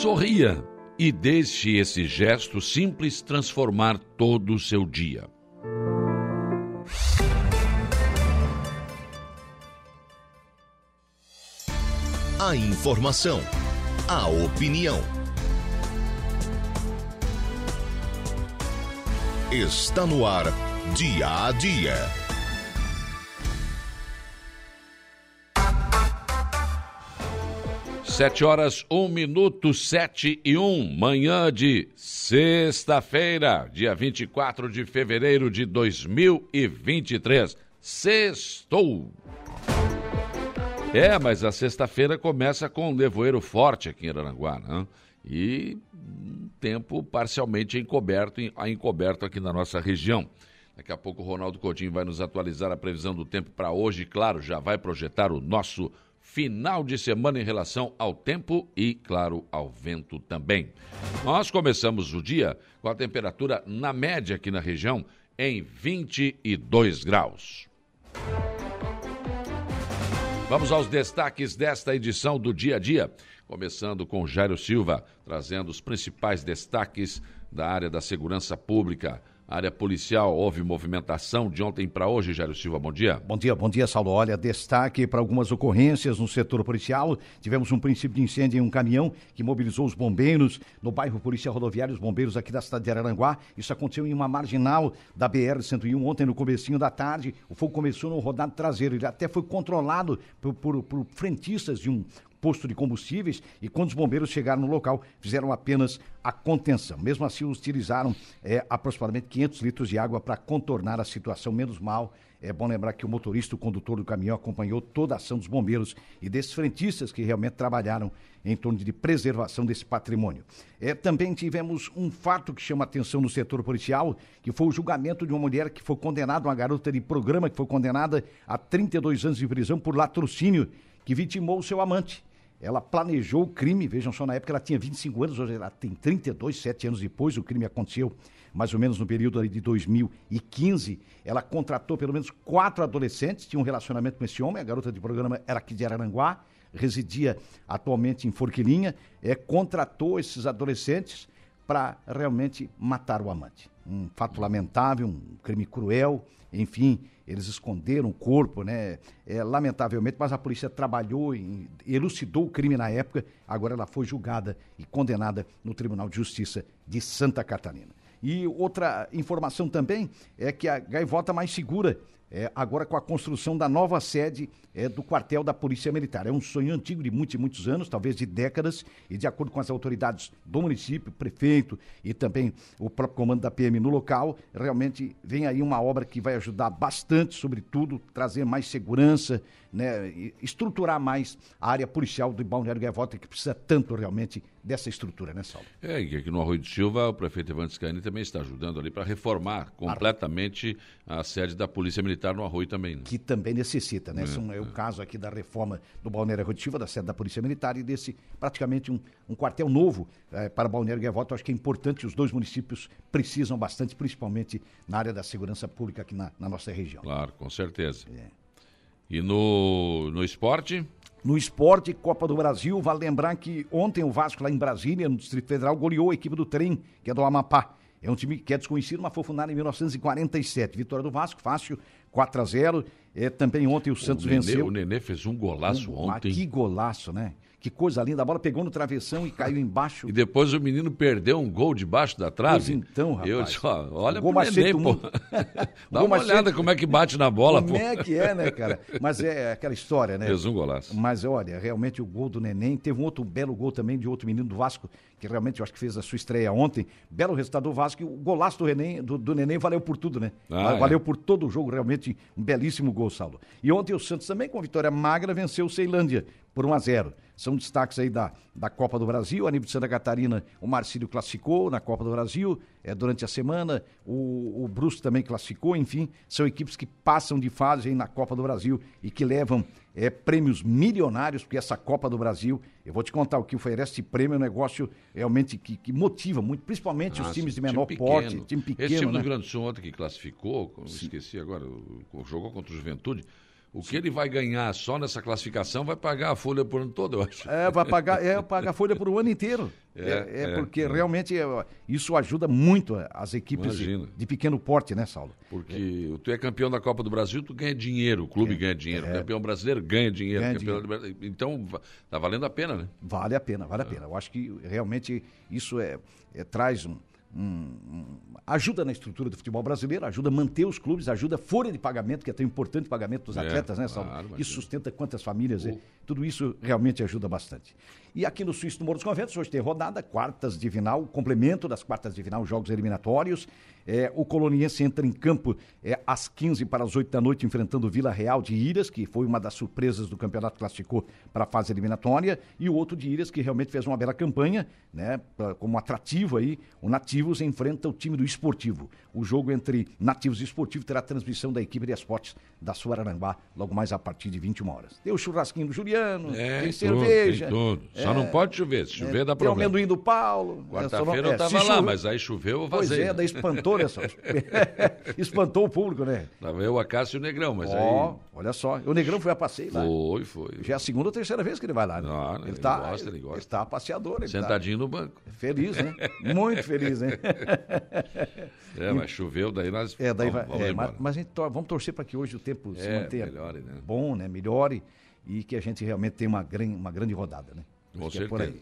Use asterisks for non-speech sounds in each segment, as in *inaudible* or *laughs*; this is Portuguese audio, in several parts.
Sorria e deixe esse gesto simples transformar todo o seu dia. A informação, a opinião. Está no ar, dia a dia. Sete horas, um minuto, sete e um, manhã de sexta-feira, dia 24 de fevereiro de 2023. Sextou! É, mas a sexta-feira começa com um nevoeiro forte aqui em Aranguá, né? E tempo parcialmente encoberto, encoberto aqui na nossa região. Daqui a pouco o Ronaldo Coutinho vai nos atualizar a previsão do tempo para hoje. Claro, já vai projetar o nosso final de semana em relação ao tempo e, claro, ao vento também. Nós começamos o dia com a temperatura na média aqui na região em 22 graus. Vamos aos destaques desta edição do Dia a Dia, começando com Jairo Silva, trazendo os principais destaques da área da segurança pública área policial, houve movimentação de ontem para hoje, Jairo Silva, bom dia. Bom dia, bom dia, Saulo. Olha, destaque para algumas ocorrências no setor policial. Tivemos um princípio de incêndio em um caminhão que mobilizou os bombeiros no bairro Polícia Rodoviária, os bombeiros aqui da cidade de Araranguá. Isso aconteceu em uma marginal da BR-101 ontem no comecinho da tarde. O fogo começou no rodado traseiro, ele até foi controlado por, por, por frentistas de um posto de combustíveis e quando os bombeiros chegaram no local, fizeram apenas a contenção. Mesmo assim, utilizaram é, aproximadamente 500 litros de água para contornar a situação. Menos mal, é bom lembrar que o motorista, o condutor do caminhão, acompanhou toda a ação dos bombeiros e desses frentistas que realmente trabalharam em torno de preservação desse patrimônio. É, também tivemos um fato que chama atenção no setor policial, que foi o julgamento de uma mulher que foi condenada, uma garota de programa que foi condenada a 32 anos de prisão por latrocínio, que vitimou o seu amante. Ela planejou o crime, vejam só, na época ela tinha 25 anos, hoje ela tem 32, sete anos depois, o crime aconteceu mais ou menos no período de 2015. Ela contratou pelo menos quatro adolescentes, tinha um relacionamento com esse homem, a garota de programa era aqui de Araranguá, residia atualmente em Forquilinha, é, contratou esses adolescentes para realmente matar o amante. Um fato lamentável, um crime cruel, enfim, eles esconderam o corpo, né? É, lamentavelmente, mas a polícia trabalhou e elucidou o crime na época. Agora ela foi julgada e condenada no Tribunal de Justiça de Santa Catarina. E outra informação também é que a gaivota mais segura é, agora com a construção da nova sede é, do quartel da Polícia Militar. É um sonho antigo de muitos e muitos anos, talvez de décadas, e de acordo com as autoridades do município, prefeito e também o próprio comando da PM no local, realmente vem aí uma obra que vai ajudar bastante, sobretudo, trazer mais segurança, né, estruturar mais a área policial do Balneário Gaivota, que precisa tanto realmente dessa estrutura, né, Saulo? É, e aqui no Arroio de Silva, o prefeito Evandro Scani também está ajudando ali para reformar completamente a sede da Polícia Militar no Arroio também. Né? Que também necessita, né? É, Esse é, o caso aqui da reforma do Balneário Arroio de Silva, da sede da Polícia Militar e desse praticamente um, um quartel novo é, para Balneário Gaivota. Acho que é importante, os dois municípios precisam bastante, principalmente na área da segurança pública aqui na, na nossa região. Claro, com certeza. É. E no, no esporte? No esporte, Copa do Brasil, vale lembrar que ontem o Vasco, lá em Brasília, no Distrito Federal, goleou a equipe do trem, que é do Amapá. É um time que é desconhecido, mas foi fundado em 1947. Vitória do Vasco, fácil, 4 a 0 é, Também ontem o Santos o Nenê, venceu. O Nenê fez um golaço um, ontem. Que golaço, né? Que coisa linda. A bola pegou no travessão e caiu embaixo. E depois o menino perdeu um gol debaixo da trave. Pois então, rapaz. Eu disse, ó, olha pro Nenê, pô. *laughs* Dá uma olhada como é que bate na bola, como pô. Como é que é, né, cara? Mas é aquela história, né? Fez um golaço. Mas olha, realmente o gol do Neném. Teve um outro belo gol também de outro menino do Vasco, que realmente eu acho que fez a sua estreia ontem. Belo resultado do Vasco. E o golaço do, Neném, do, do Neném valeu por tudo, né? Ah, é. valeu é. por todo o jogo, realmente um belíssimo gol, Saulo. E ontem o Santos também, com vitória magra, venceu o Ceilândia por 1 a 0 São destaques aí da, da Copa do Brasil. A nível de Santa Catarina, o Marcílio classificou na Copa do Brasil é, durante a semana. O, o Brusque também classificou. Enfim, são equipes que passam de fase aí na Copa do Brasil e que levam é, prêmios milionários, porque essa Copa do Brasil, eu vou te contar o que oferece prêmio, é um negócio realmente que, que motiva muito, principalmente ah, os times de menor time porte, time pequeno. Esse time né? do Grande Sul ontem que classificou, esqueci agora, jogou contra o Juventude O que ele vai ganhar só nessa classificação vai pagar a folha por ano todo, eu acho. É, vai pagar, é, paga a folha por um ano inteiro. É, é, é porque realmente é, isso ajuda muito as equipes de, de, pequeno porte, né, Saulo? Porque tu é campeão da Copa do Brasil, tu ganha dinheiro, o clube ganha dinheiro, o campeão brasileiro ganha dinheiro. Ganha dinheiro. Então, tá valendo a pena, né? Vale a pena, vale a pena. Eu acho que realmente isso é, traz um, um, ajuda na estrutura do futebol brasileiro, ajuda a manter os clubes, ajuda a folha de pagamento, que é tão importante o pagamento dos é, atletas, né, Saulo? Claro, isso sustenta quantas famílias. Tudo isso realmente ajuda bastante. E aqui no Suíço do Morro dos Conventos, hoje tem rodada, quartas de final, complemento das quartas de final, jogos eliminatórios. É, o Coloniense entra em campo é, às 15 para as 8 da noite, enfrentando o Vila Real de Iras, que foi uma das surpresas do campeonato, classificou para a fase eliminatória, e o outro de Iras, que realmente fez uma bela campanha, né, como atrativo aí. O Nativos enfrenta o time do Esportivo. O jogo entre Nativos e Esportivo terá transmissão da equipe de esportes da Suaranguá, logo mais a partir de 21 horas. Tem o churrasquinho do Juliano, é, tem cerveja. Tem tudo. Só não é, pode chover, se chover é, dá problema. Tem o amendoim do Paulo. Quarta-feira eu estava lá, mas aí choveu, eu vazei. Pois é, daí espantou só. *laughs* Espantou o público, né? Tava eu, a Cássio e o Negrão, mas oh, aí. Olha só. O Negrão foi a passeio lá. Foi, foi. Já é a segunda ou terceira vez que ele vai lá, né? Não, ele, ele, tá, gosta, ele gosta. Ele está passeador. Ele tá Sentadinho tá... no banco. Feliz, né? *laughs* Muito feliz, né? é, mas choveu, daí nós. É, daí vamos, vai. Vamos é, mas, mas, a gente vamos torcer para que hoje o tempo é, se mantenha melhore, né? bom, né? Melhore e que a gente realmente tenha uma, gran... uma grande rodada, né? Com certeza.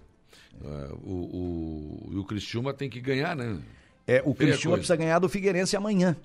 É uh, o, o, o Cristiúma tem que ganhar, né? É, o Cristiúma precisa ganhar do Figueirense amanhã.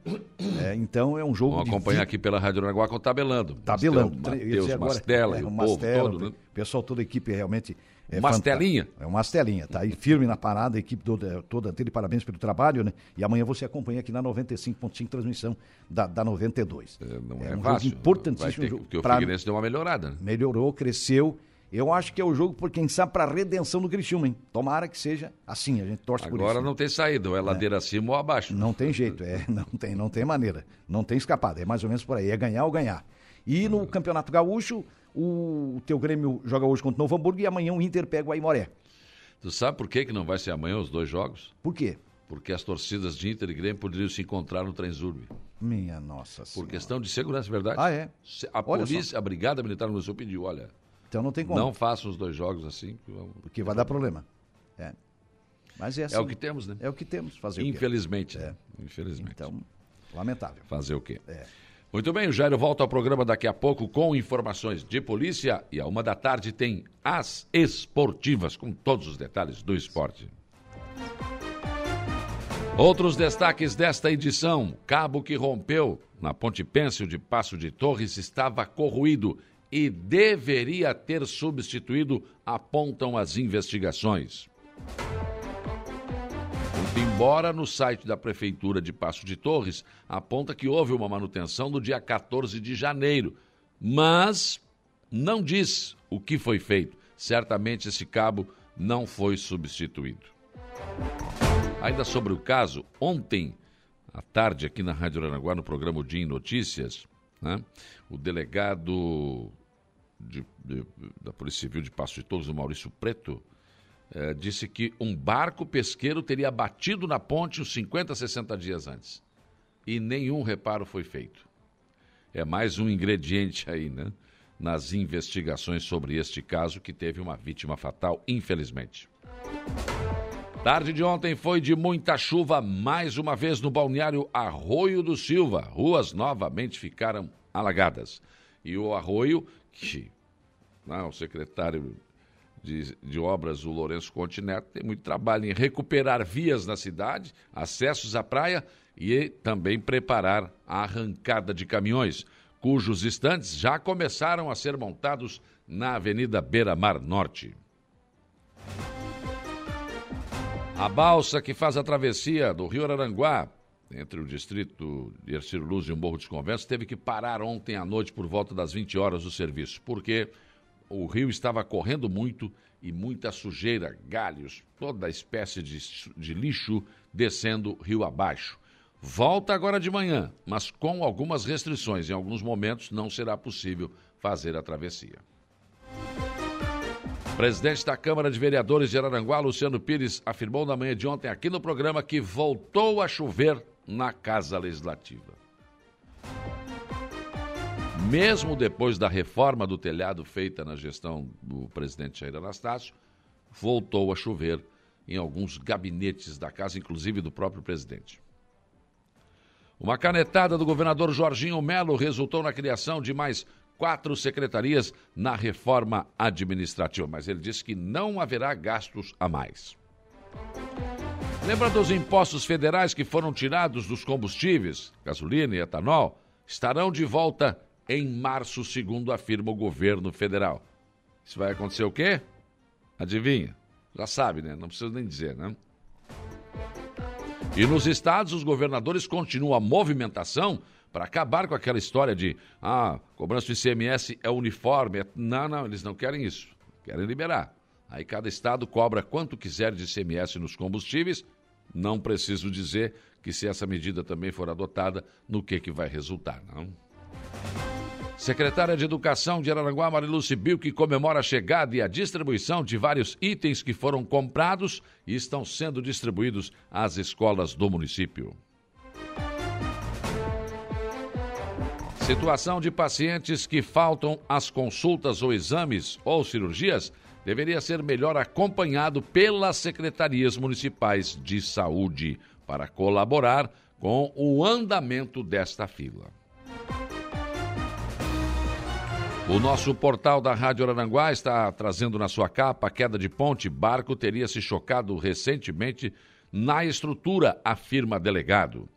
É, então é um jogo. Vamos acompanhar aqui pela Rádio Araguá com o tabelando. Tabelando. Matheus Mastela é, e o Mastela, povo todo, né? Pessoal, toda a equipe realmente. É Mastelinha. É uma Mastelinha, tá aí firme na parada, a equipe toda, toda dele, parabéns pelo trabalho, né? E amanhã você acompanha aqui na 95.5 transmissão da, da 92. É, não é, é um fácil. jogo importantíssimo. Ter, porque o Figueirense deu uma melhorada. Né? Melhorou, cresceu eu acho que é o jogo, por quem sabe, para redenção do Criciúma, hein? Tomara que seja assim, a gente torce Agora por isso. Agora não tem saída, ou é, é ladeira acima ou abaixo. Não tem jeito, é, *laughs* não tem, não tem maneira, não tem escapada, é mais ou menos por aí, é ganhar ou ganhar. E no Campeonato Gaúcho, o, teu Grêmio joga hoje contra o Novo Hamburgo e amanhã o Inter pega o Aimoré. Tu sabe por que, que não vai ser amanhã os dois jogos? Por quê? Porque as torcidas de Inter e Grêmio poderiam se encontrar no Transurb. Minha nossa senhora. Por questão de segurança, verdade? Ah, é? A polícia, a Brigada Militar no Sul pediu, olha, então não tem como. Não façam os dois jogos assim. Porque vai dar problema. É. Mas é assim. É o que temos, né? É o que temos. Fazer Infelizmente. É. Infelizmente. Então, lamentável. Fazer o quê? É. Muito bem, o Jairo volta ao programa daqui a pouco com informações de polícia e a uma da tarde tem as esportivas, com todos os detalhes do esporte. Outros destaques desta edição: cabo que rompeu na Ponte Pêncil de Passo de Torres estava corroído e deveria ter substituído, apontam as investigações. Embora no site da Prefeitura de Passo de Torres aponta que houve uma manutenção no dia 14 de janeiro, mas não diz o que foi feito. Certamente esse cabo não foi substituído. Ainda sobre o caso, ontem à tarde, aqui na Rádio Aranaguá, no programa O Dia em Notícias, né, o delegado de, de, da Polícia Civil de Passo de Torres, o Maurício Preto, eh, disse que um barco pesqueiro teria batido na ponte uns 50, 60 dias antes. E nenhum reparo foi feito. É mais um ingrediente aí, né? Nas investigações sobre este caso que teve uma vítima fatal, infelizmente. Tarde de ontem foi de muita chuva, mais uma vez no balneário Arroio do Silva. Ruas novamente ficaram alagadas. E o arroio né, o secretário de, de, obras, o Lourenço Continente, tem muito trabalho em recuperar vias na cidade, acessos à praia e também preparar a arrancada de caminhões, cujos estantes já começaram a ser montados na Avenida Beira Mar Norte. A balsa que faz a travessia do Rio Aranguá entre o distrito de Ercílio Luz e o Morro dos Conventos, teve que parar ontem à noite por volta das 20 horas do serviço, porque o rio estava correndo muito e muita sujeira, galhos, toda espécie de, de lixo descendo rio abaixo. Volta agora de manhã, mas com algumas restrições. Em alguns momentos não será possível fazer a travessia. Presidente da Câmara de Vereadores de Araranguá, Luciano Pires, afirmou na manhã de ontem aqui no programa que voltou a chover na Casa Legislativa. mesmo depois da reforma do telhado feita na gestão do presidente Jair Anastácio, voltou a chover em alguns gabinetes da casa, inclusive do próprio presidente. Uma canetada do governador Jorginho Melo resultou na criação de mais quatro secretarias na reforma administrativa, mas ele disse que não haverá gastos a mais. Lembra dos impostos federais que foram tirados dos combustíveis, gasolina e etanol? Estarão de volta em março, segundo afirma o governo federal. Isso vai acontecer o quê? Adivinha? Já sabe, né? Não precisa nem dizer, né? E nos estados, os governadores continuam a movimentação para acabar com aquela história de ah, cobrança do ICMS é uniforme. É... Não, não, eles não querem isso. Querem liberar. Aí cada estado cobra quanto quiser de ICMS nos combustíveis. Não preciso dizer que se essa medida também for adotada, no que, que vai resultar, não? Secretária de Educação de Araranguá, Marilu Sibil, que comemora a chegada e a distribuição de vários itens que foram comprados e estão sendo distribuídos às escolas do município. Situação de pacientes que faltam às consultas ou exames ou cirurgias deveria ser melhor acompanhado pelas secretarias municipais de saúde para colaborar com o andamento desta fila. O nosso portal da Rádio Aranguá está trazendo na sua capa a queda de ponte. Barco teria se chocado recentemente na estrutura, afirma delegado.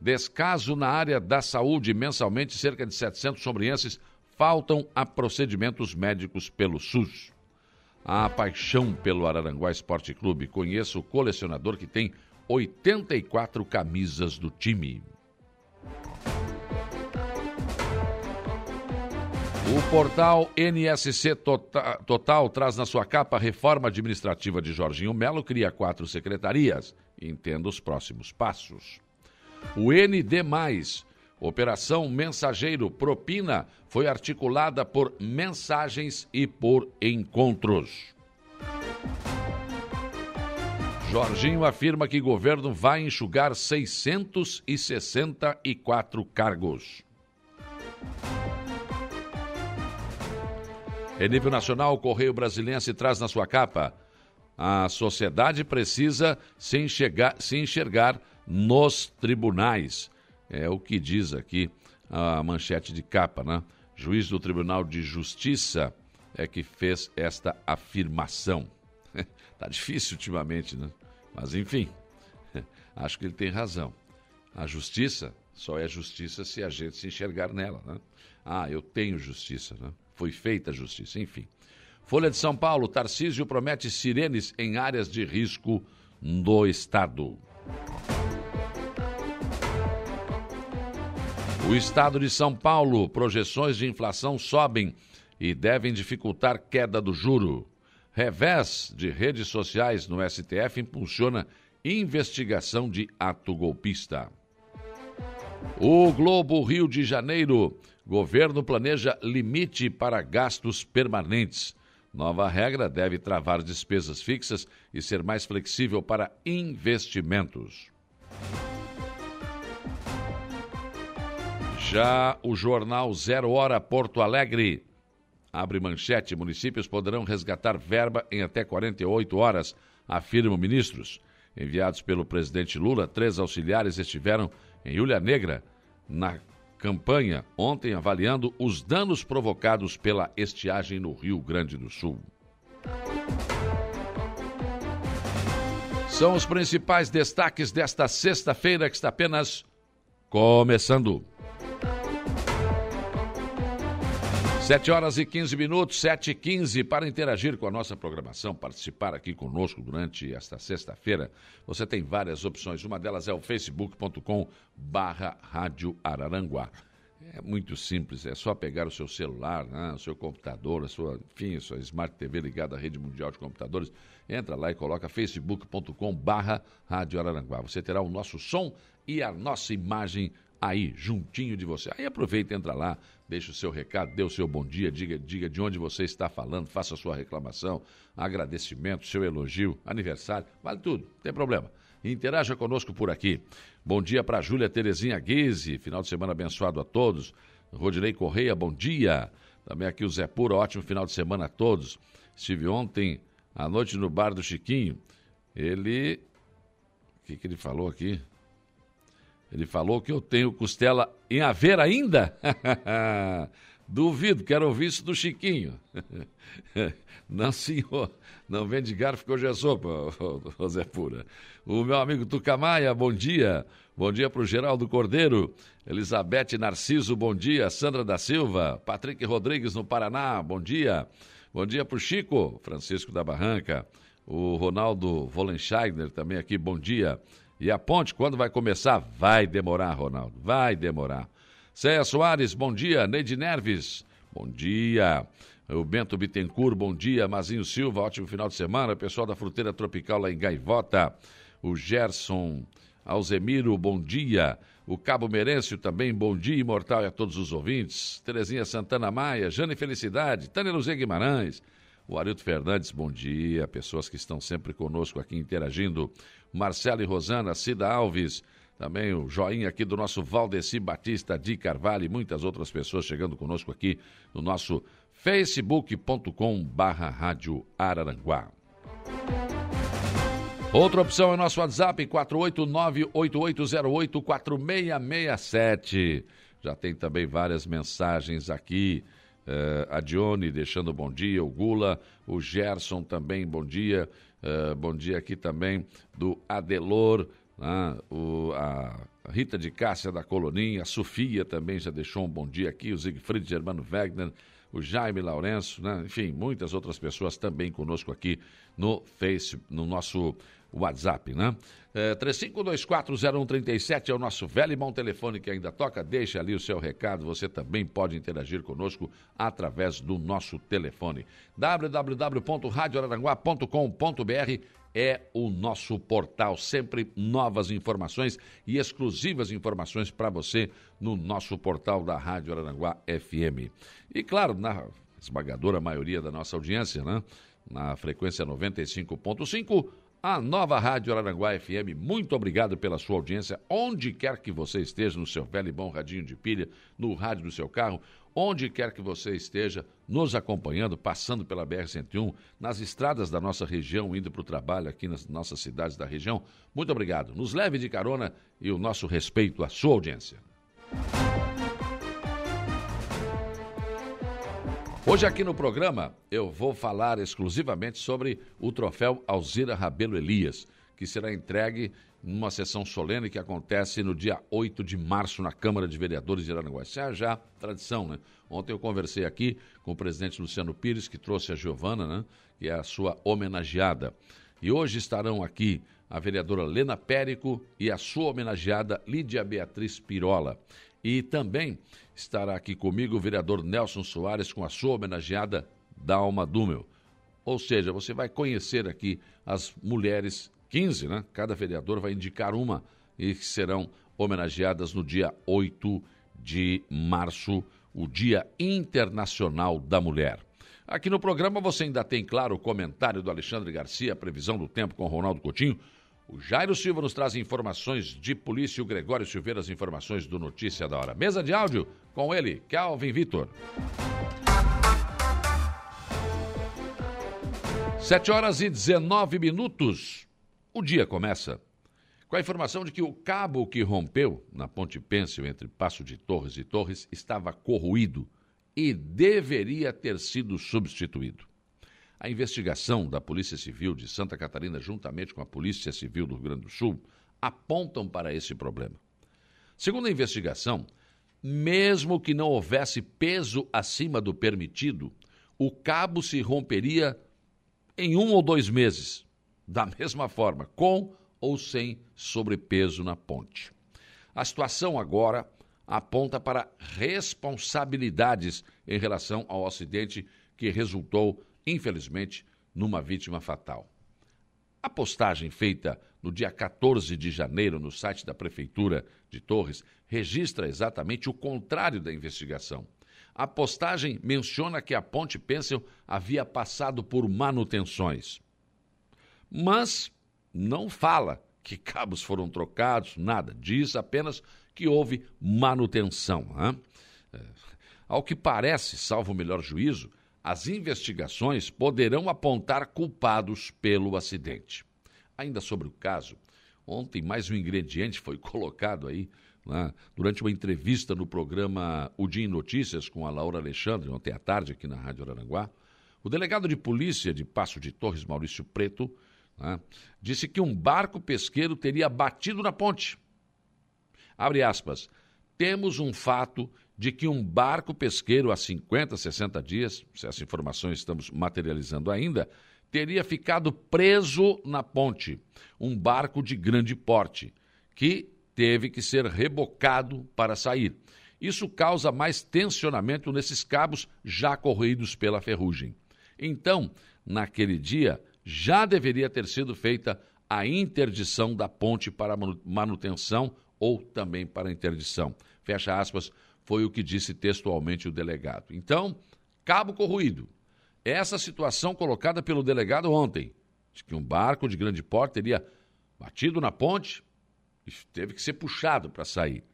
Descaso na área da saúde. Mensalmente, cerca de 700 sombrienses faltam a procedimentos médicos pelo SUS. A paixão pelo Araranguá Esporte Clube. Conheço o colecionador que tem 84 camisas do time. O portal NSC Total, Total, traz na sua capa a reforma administrativa de Jorginho Melo, cria quatro secretarias. Entenda os próximos passos. O ND, Operação Mensageiro Propina, foi articulada por mensagens e por encontros. Jorginho afirma que governo vai enxugar 664 cargos. Em nível nacional, o Correio Brasilense traz na sua capa: a sociedade precisa se enxergar, se enxergar nos tribunais. É o que diz aqui a manchete de capa, né? Juiz do Tribunal de Justiça é que fez esta afirmação. *laughs* tá difícil ultimamente, né? Mas enfim, *laughs* acho que ele tem razão. A justiça só é justiça se a gente se enxergar nela, né? Ah, eu tenho justiça, né? foi feita a justiça, enfim. Folha de São Paulo, Tarcísio promete sirenes em áreas de risco do estado. O estado de São Paulo, projeções de inflação sobem e devem dificultar queda do juro. Revés de redes sociais no STF impulsiona investigação de ato golpista. O Globo Rio de Janeiro Governo planeja limite para gastos permanentes. Nova regra deve travar despesas fixas e ser mais flexível para investimentos. Já o jornal Zero Hora Porto Alegre abre manchete: municípios poderão resgatar verba em até 48 horas, afirmam ministros. Enviados pelo presidente Lula, três auxiliares estiveram em Ilha Negra na campanha ontem avaliando os danos provocados pela estiagem no Rio Grande do Sul. São os principais destaques desta sexta-feira que está apenas começando. 7 horas e 15 minutos, 7 e 15, para interagir com a nossa programação, participar aqui conosco durante esta sexta-feira, você tem várias opções. Uma delas é o facebook.com barra Rádio Araranguá. É muito simples, é só pegar o seu celular, né, o seu computador, a sua, enfim, a sua Smart TV ligada à rede mundial de computadores, entra lá e coloca facebook.com barra Rádio Araranguá. Você terá o nosso som e a nossa imagem aí, juntinho de você. Aí aproveita, entra lá, deixa o seu recado, dê o seu bom dia, diga, diga de onde você está falando, faça a sua reclamação, agradecimento, seu elogio, aniversário, vale tudo, não tem problema. Interaja conosco por aqui. Bom dia para Júlia Terezinha Guise, final de semana abençoado a todos. Rodinei Correia, bom dia. Também aqui o Zé Pura, ótimo final de semana a todos. Estive ontem à noite no bar do Chiquinho. Ele. O que, que ele falou aqui? Ele falou que eu tenho costela em haver ainda? *laughs* Duvido, quero ouvir isso do Chiquinho. *laughs* Não, senhor. Não vende garfo que hoje é sopa, José Pura. O meu amigo Tucamaia, bom dia. Bom dia para o Geraldo Cordeiro. Elizabeth Narciso, bom dia. Sandra da Silva. Patrick Rodrigues, no Paraná, bom dia. Bom dia para o Chico, Francisco da Barranca. O Ronaldo Volenscheidner também aqui, bom dia. E a ponte, quando vai começar? Vai demorar, Ronaldo, vai demorar. Céia Soares, bom dia. Neide Nerves, bom dia. O Bento Bittencourt, bom dia. Mazinho Silva, ótimo final de semana. Pessoal da Fruteira Tropical lá em Gaivota. O Gerson Alzemiro, bom dia. O Cabo Merêncio também, bom dia imortal a todos os ouvintes. Terezinha Santana Maia, Jane Felicidade, Tânia Luzia Guimarães. O Arilto Fernandes, bom dia. Pessoas que estão sempre conosco aqui interagindo. Marcelo e Rosana, Cida Alves. Também o joinha aqui do nosso Valdeci Batista de Carvalho e muitas outras pessoas chegando conosco aqui no nosso facebook.com barra Rádio Araranguá. Outra opção é nosso WhatsApp, 489-8808-4667. Já tem também várias mensagens aqui. Uh, a Dione deixando bom dia, o Gula, o Gerson também, bom dia. Uh, bom dia aqui também do Adelor, né? o, a Rita de Cássia da Coloninha, a Sofia também já deixou um bom dia aqui, o Siegfried Germano Wegner, o Jaime Lourenço, né? enfim, muitas outras pessoas também conosco aqui no Face, no nosso WhatsApp, né? É, 35240137 é o nosso velho e bom telefone que ainda toca. Deixa ali o seu recado. Você também pode interagir conosco através do nosso telefone. www.radioararanguá.com.br é o nosso portal. Sempre novas informações e exclusivas informações para você no nosso portal da Rádio Araranguá FM. E claro, na esmagadora maioria da nossa audiência, né? Na frequência 95.5 a nova Rádio Araranguá FM. Muito obrigado pela sua audiência, onde quer que você esteja, no seu velho e bom radinho de pilha, no rádio do seu carro, onde quer que você esteja nos acompanhando, passando pela BR-101, nas estradas da nossa região, indo para o trabalho aqui nas nossas cidades da região. Muito obrigado. Nos leve de carona e o nosso respeito à sua audiência. Hoje aqui no programa eu vou falar exclusivamente sobre o troféu Alzira Rabelo Elias, que será entregue numa sessão solene que acontece no dia 8 de março na Câmara de Vereadores de Aranaguá. Isso é já tradição, né? Ontem eu conversei aqui com o presidente Luciano Pires, que trouxe a Giovana, né? Que é a sua homenageada. E hoje estarão aqui a vereadora Lena Périco e a sua homenageada Lídia Beatriz Pirola. E também estará aqui comigo o vereador Nelson Soares com a sua homenageada Dalma Dúmel. Ou seja, você vai conhecer aqui as mulheres, 15, né? Cada vereador vai indicar uma e que serão homenageadas no dia 8 de março, o Dia Internacional da Mulher. Aqui no programa você ainda tem, claro, o comentário do Alexandre Garcia, a previsão do tempo com Ronaldo Coutinho, o Jairo Silva nos traz informações de polícia e o Gregório Silveira as informações do Notícia da Hora. Mesa de áudio com ele, Calvin Vitor. Sete horas e 19 minutos. O dia começa com a informação de que o cabo que rompeu na Ponte Pêncil entre Passo de Torres e Torres estava corroído e deveria ter sido substituído. A investigação da Polícia Civil de Santa Catarina, juntamente com a Polícia Civil do Rio Grande do Sul, apontam para esse problema. Segundo a investigação, mesmo que não houvesse peso acima do permitido, o cabo se romperia em um ou dois meses, da *laughs* mesma forma, com ou sem sobrepeso na ponte. A situação agora aponta para responsabilidades em relação ao acidente que resultou infelizmente, numa vítima fatal. A postagem feita no dia 14 de janeiro no site da Prefeitura de Torres registra exatamente o contrário da investigação. A postagem menciona que a Ponte Pêncil havia passado por manutenções. Mas não fala que cabos foram trocados, nada. Diz apenas que houve manutenção. Né? É, ao que parece, salvo o melhor juízo, as investigações poderão apontar culpados pelo acidente. Ainda sobre o caso, ontem mais um ingrediente foi *laughs* colocado aí né, durante uma entrevista no programa O Dia em Notícias com a Laura Alexandre, ontem à tarde, aqui na Rádio Araranguá. O delegado de polícia de Passo de Torres, Maurício Preto, né, disse que um barco pesqueiro teria batido na ponte. Abre aspas. Temos um fato de que um barco pesqueiro há 50, 60 dias, se essa informação estamos materializando ainda, teria ficado preso na ponte. Um barco de grande porte, que teve que ser rebocado para sair. Isso causa mais tensionamento nesses cabos já corroídos pela ferrugem. Então, naquele dia, já deveria ter sido feita a interdição da ponte para manutenção ou também para interdição. Fecha aspas, foi o que disse textualmente o delegado. Então, cabo corroído. Essa situação colocada pelo delegado ontem, de que um barco de grande porte teria batido na ponte e teve que ser puxado para sair.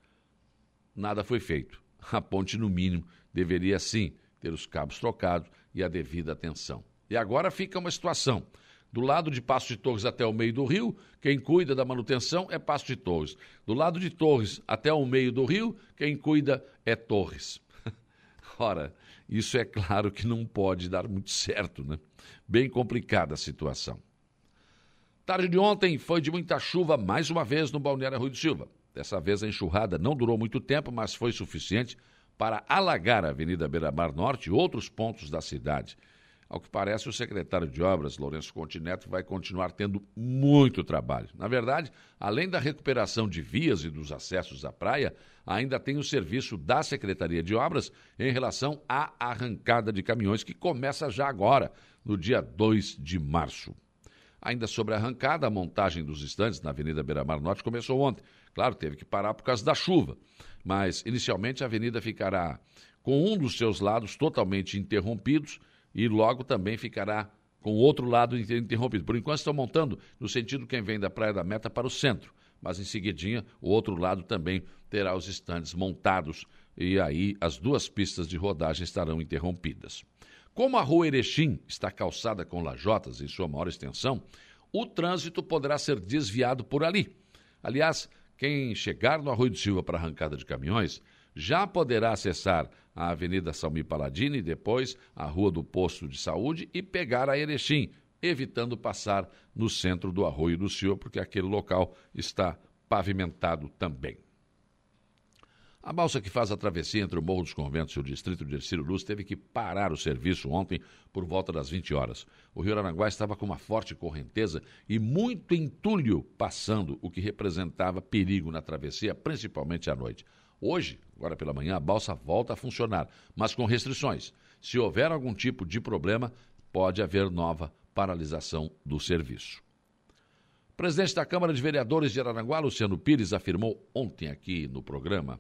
Nada foi feito. A ponte, no mínimo, deveria sim ter os cabos trocados e a devida atenção. E agora fica uma situação. Do lado de Passo de Torres até o meio do rio, quem cuida da manutenção é Passo de Torres. Do lado de Torres até o meio do rio, quem cuida é Torres. *laughs* Ora, isso é claro que não pode dar muito certo, né? Bem complicada a situação. Tarde de ontem foi de muita chuva mais uma vez no Balneário Rui do Silva. Dessa vez a enxurrada não durou muito tempo, mas foi suficiente para alagar a Avenida Beira-Mar Norte e outros pontos da cidade. Ao que parece, o secretário de Obras, Lourenço Contineto, vai continuar tendo muito trabalho. Na verdade, além da recuperação de vias e dos acessos à praia, ainda tem o serviço da Secretaria de Obras em relação à arrancada de caminhões, que começa já agora, no dia 2 de março. Ainda sobre a arrancada, a montagem dos estandes na Avenida Beira-Mar Norte começou ontem. Claro, teve que parar por causa da chuva, mas inicialmente a avenida ficará com um dos seus lados totalmente interrompidos e logo também ficará com o outro lado interrompido. Por enquanto estão montando no sentido quem vem da Praia da Meta para o centro, mas em seguidinha o outro lado também terá os estandes montados e aí as duas pistas de rodagem estarão interrompidas. Como a rua Erechim está calçada com lajotas em sua maior extensão, o trânsito poderá ser desviado por ali. Aliás, quem chegar no Arroio do Silva para arrancada de caminhões já poderá acessar a Avenida Salmi Paladini, depois a Rua do Posto de Saúde e pegar a Erechim, evitando passar no centro do Arroio do Silva, porque aquele local está pavimentado também. A balsa que faz a travessia entre o Morro dos Conventos e o distrito de Ercílio Luz teve que parar o serviço ontem por volta das 20 horas. O Rio Aranguá estava com uma forte correnteza e muito entulho passando, o que representava perigo na travessia, principalmente à noite. Hoje, agora pela manhã, a balsa volta a funcionar, mas com restrições. Se houver algum tipo de problema, pode haver nova paralisação do serviço. O presidente da Câmara de Vereadores de Araranguá, Luciano Pires, afirmou ontem aqui no programa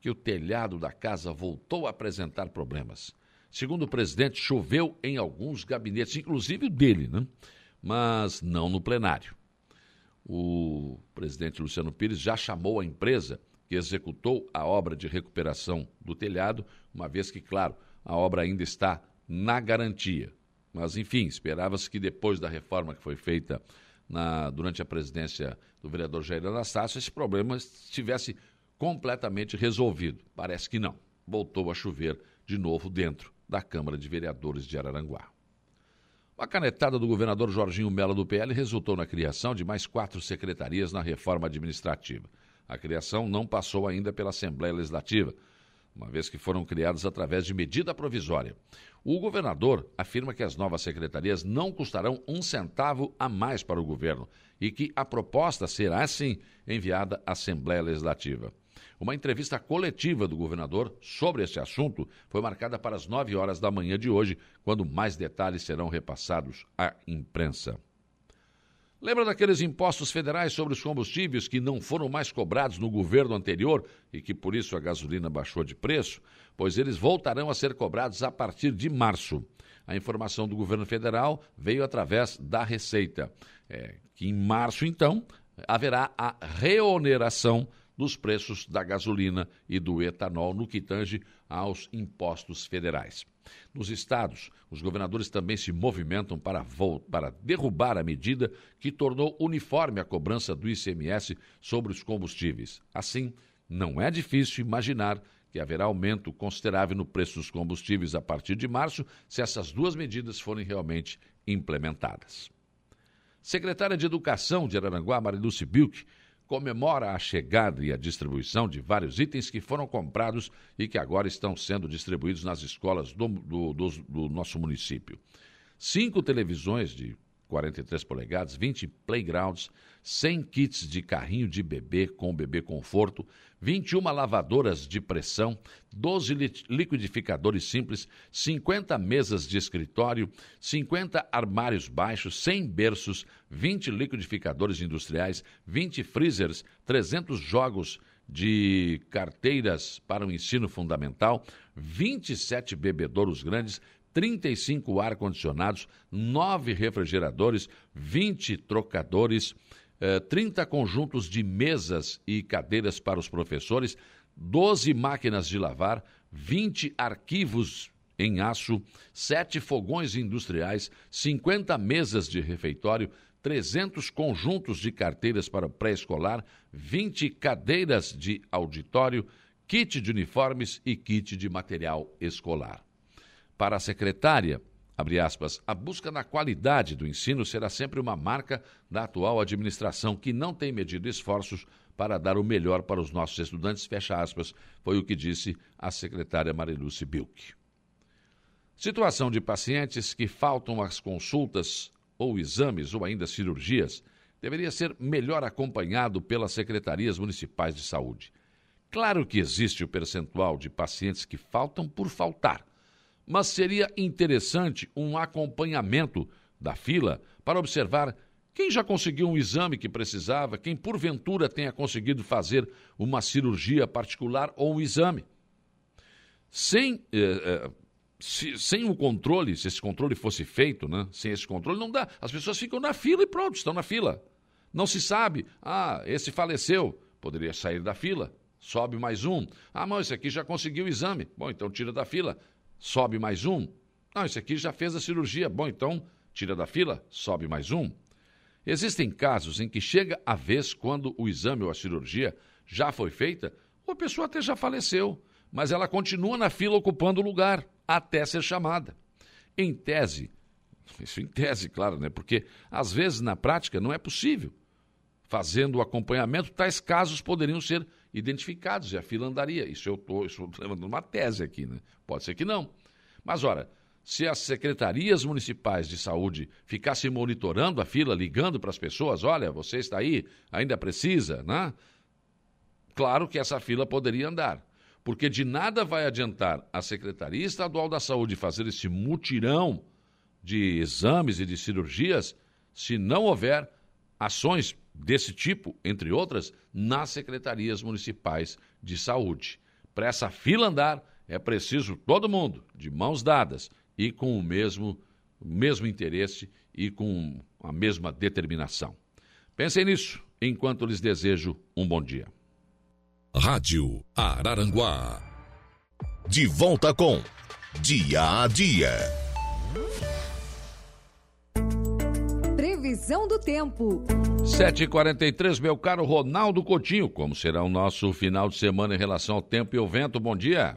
que o telhado da casa voltou a apresentar problemas. Segundo o presidente, choveu em alguns gabinetes, inclusive o dele, né? mas não no plenário. O presidente Luciano Pires já chamou a empresa que executou a obra de recuperação do telhado, uma vez que, claro, a obra ainda está na garantia. Mas, enfim, esperava-se que depois da reforma que foi feita na, durante a presidência do vereador Jair Anastácio, esse problema estivesse completamente resolvido. Parece que não. Voltou a chover de novo dentro da Câmara de Vereadores de Araranguá. Uma canetada do governador Jorginho Mello do PL resultou na criação de mais quatro secretarias na reforma administrativa. A criação não passou ainda pela Assembleia Legislativa, uma vez que foram criadas através de medida provisória. O governador afirma que as novas secretarias não custarão um centavo a mais para o governo e que a proposta será, sim, enviada à Assembleia Legislativa. Uma entrevista coletiva do governador sobre este assunto foi marcada para as 9 horas da manhã de hoje, quando mais detalhes serão repassados à imprensa. Lembra daqueles impostos federais sobre os combustíveis que não foram mais cobrados no governo anterior e que por isso a gasolina baixou de preço? Pois eles voltarão a ser cobrados a partir de março. A informação do governo federal veio através da Receita, é, que em março, então, haverá a reoneração dos preços da gasolina e do etanol no que tange aos impostos federais. Nos estados, os governadores também se movimentam para, para derrubar a medida que tornou uniforme a cobrança do ICMS sobre os combustíveis. Assim, não é difícil imaginar que haverá aumento considerável no preço dos combustíveis a partir de março se essas duas medidas forem realmente implementadas. Secretária de Educação de Araranguá, Mariluce Bilk, comemora a chegada e a distribuição de vários itens que foram comprados e que agora estão sendo distribuídos nas escolas do, do, do, do nosso município. Cinco televisões de 43 polegadas, 20 playgrounds, 100 kits de carrinho de bebê com bebê conforto, 21 lavadoras de pressão, 12 liquidificadores simples, 50 mesas de escritório, 50 armários baixos, 100 berços, 20 liquidificadores industriais, 20 freezers, 300 jogos de carteiras para o ensino fundamental, 27 bebedouros grandes, 35 ar-condicionados, 9 refrigeradores, 20 trocadores, 30 eh, conjuntos de mesas e cadeiras para os professores, 12 máquinas de lavar, 20 arquivos em aço, 7 fogões industriais, 50 mesas de refeitório, 300 conjuntos de carteiras para pré-escolar, 20 cadeiras de auditório, kit de uniformes e kit de material escolar. Para a secretária, aspas, a busca na qualidade do ensino será sempre uma marca da atual administração, que não tem medido esforços para dar o melhor para os nossos estudantes, fecha aspas, foi o que disse a secretária Mariluce Bilk. Situação de pacientes que faltam às consultas ou exames ou ainda cirurgias deveria ser melhor acompanhado pelas secretarias municipais de saúde. Claro que existe o percentual de pacientes que faltam por faltar, mas seria interessante um acompanhamento da fila para observar quem já conseguiu um exame que precisava, quem porventura tenha conseguido fazer uma cirurgia particular ou um exame. Sem, eh, eh, se, sem o controle, se esse controle fosse feito, né? sem esse controle, não dá. As pessoas ficam na fila e pronto, estão na fila. Não se sabe, ah, esse faleceu, poderia sair da fila, sobe mais um. Ah, mas esse aqui já conseguiu o exame. Bom, então tira da fila sobe mais um. Não, esse aqui já fez a cirurgia. Bom, então tira da fila, sobe mais um. Existem casos em que chega a vez quando o exame ou a cirurgia já foi feita, ou a pessoa até já faleceu, mas ela continua na fila ocupando o lugar até ser chamada. Em tese, isso em tese, claro, né? Porque às vezes na prática não é possível. Fazendo o acompanhamento, tais casos poderiam ser identificados e a fila andaria. Isso eu estou levando uma tese aqui, né? Pode ser que não. Mas, ora, se as secretarias municipais de saúde ficassem monitorando a fila, ligando para as pessoas, olha, você está aí, ainda precisa, né? Claro que essa fila poderia andar. Porque de nada vai adiantar a Secretaria Estadual da Saúde fazer esse mutirão de exames e de cirurgias se não houver ações desse tipo, entre outras, nas secretarias municipais de saúde. Para essa fila andar, é preciso todo mundo, de mãos dadas e com o mesmo, mesmo interesse e com a mesma determinação. Pensem nisso enquanto lhes desejo um bom dia. Rádio Araranguá. De volta com Dia a Dia. Previsão do tempo. 7h43, meu caro Ronaldo Coutinho. Como será o nosso final de semana em relação ao tempo e ao vento? Bom dia.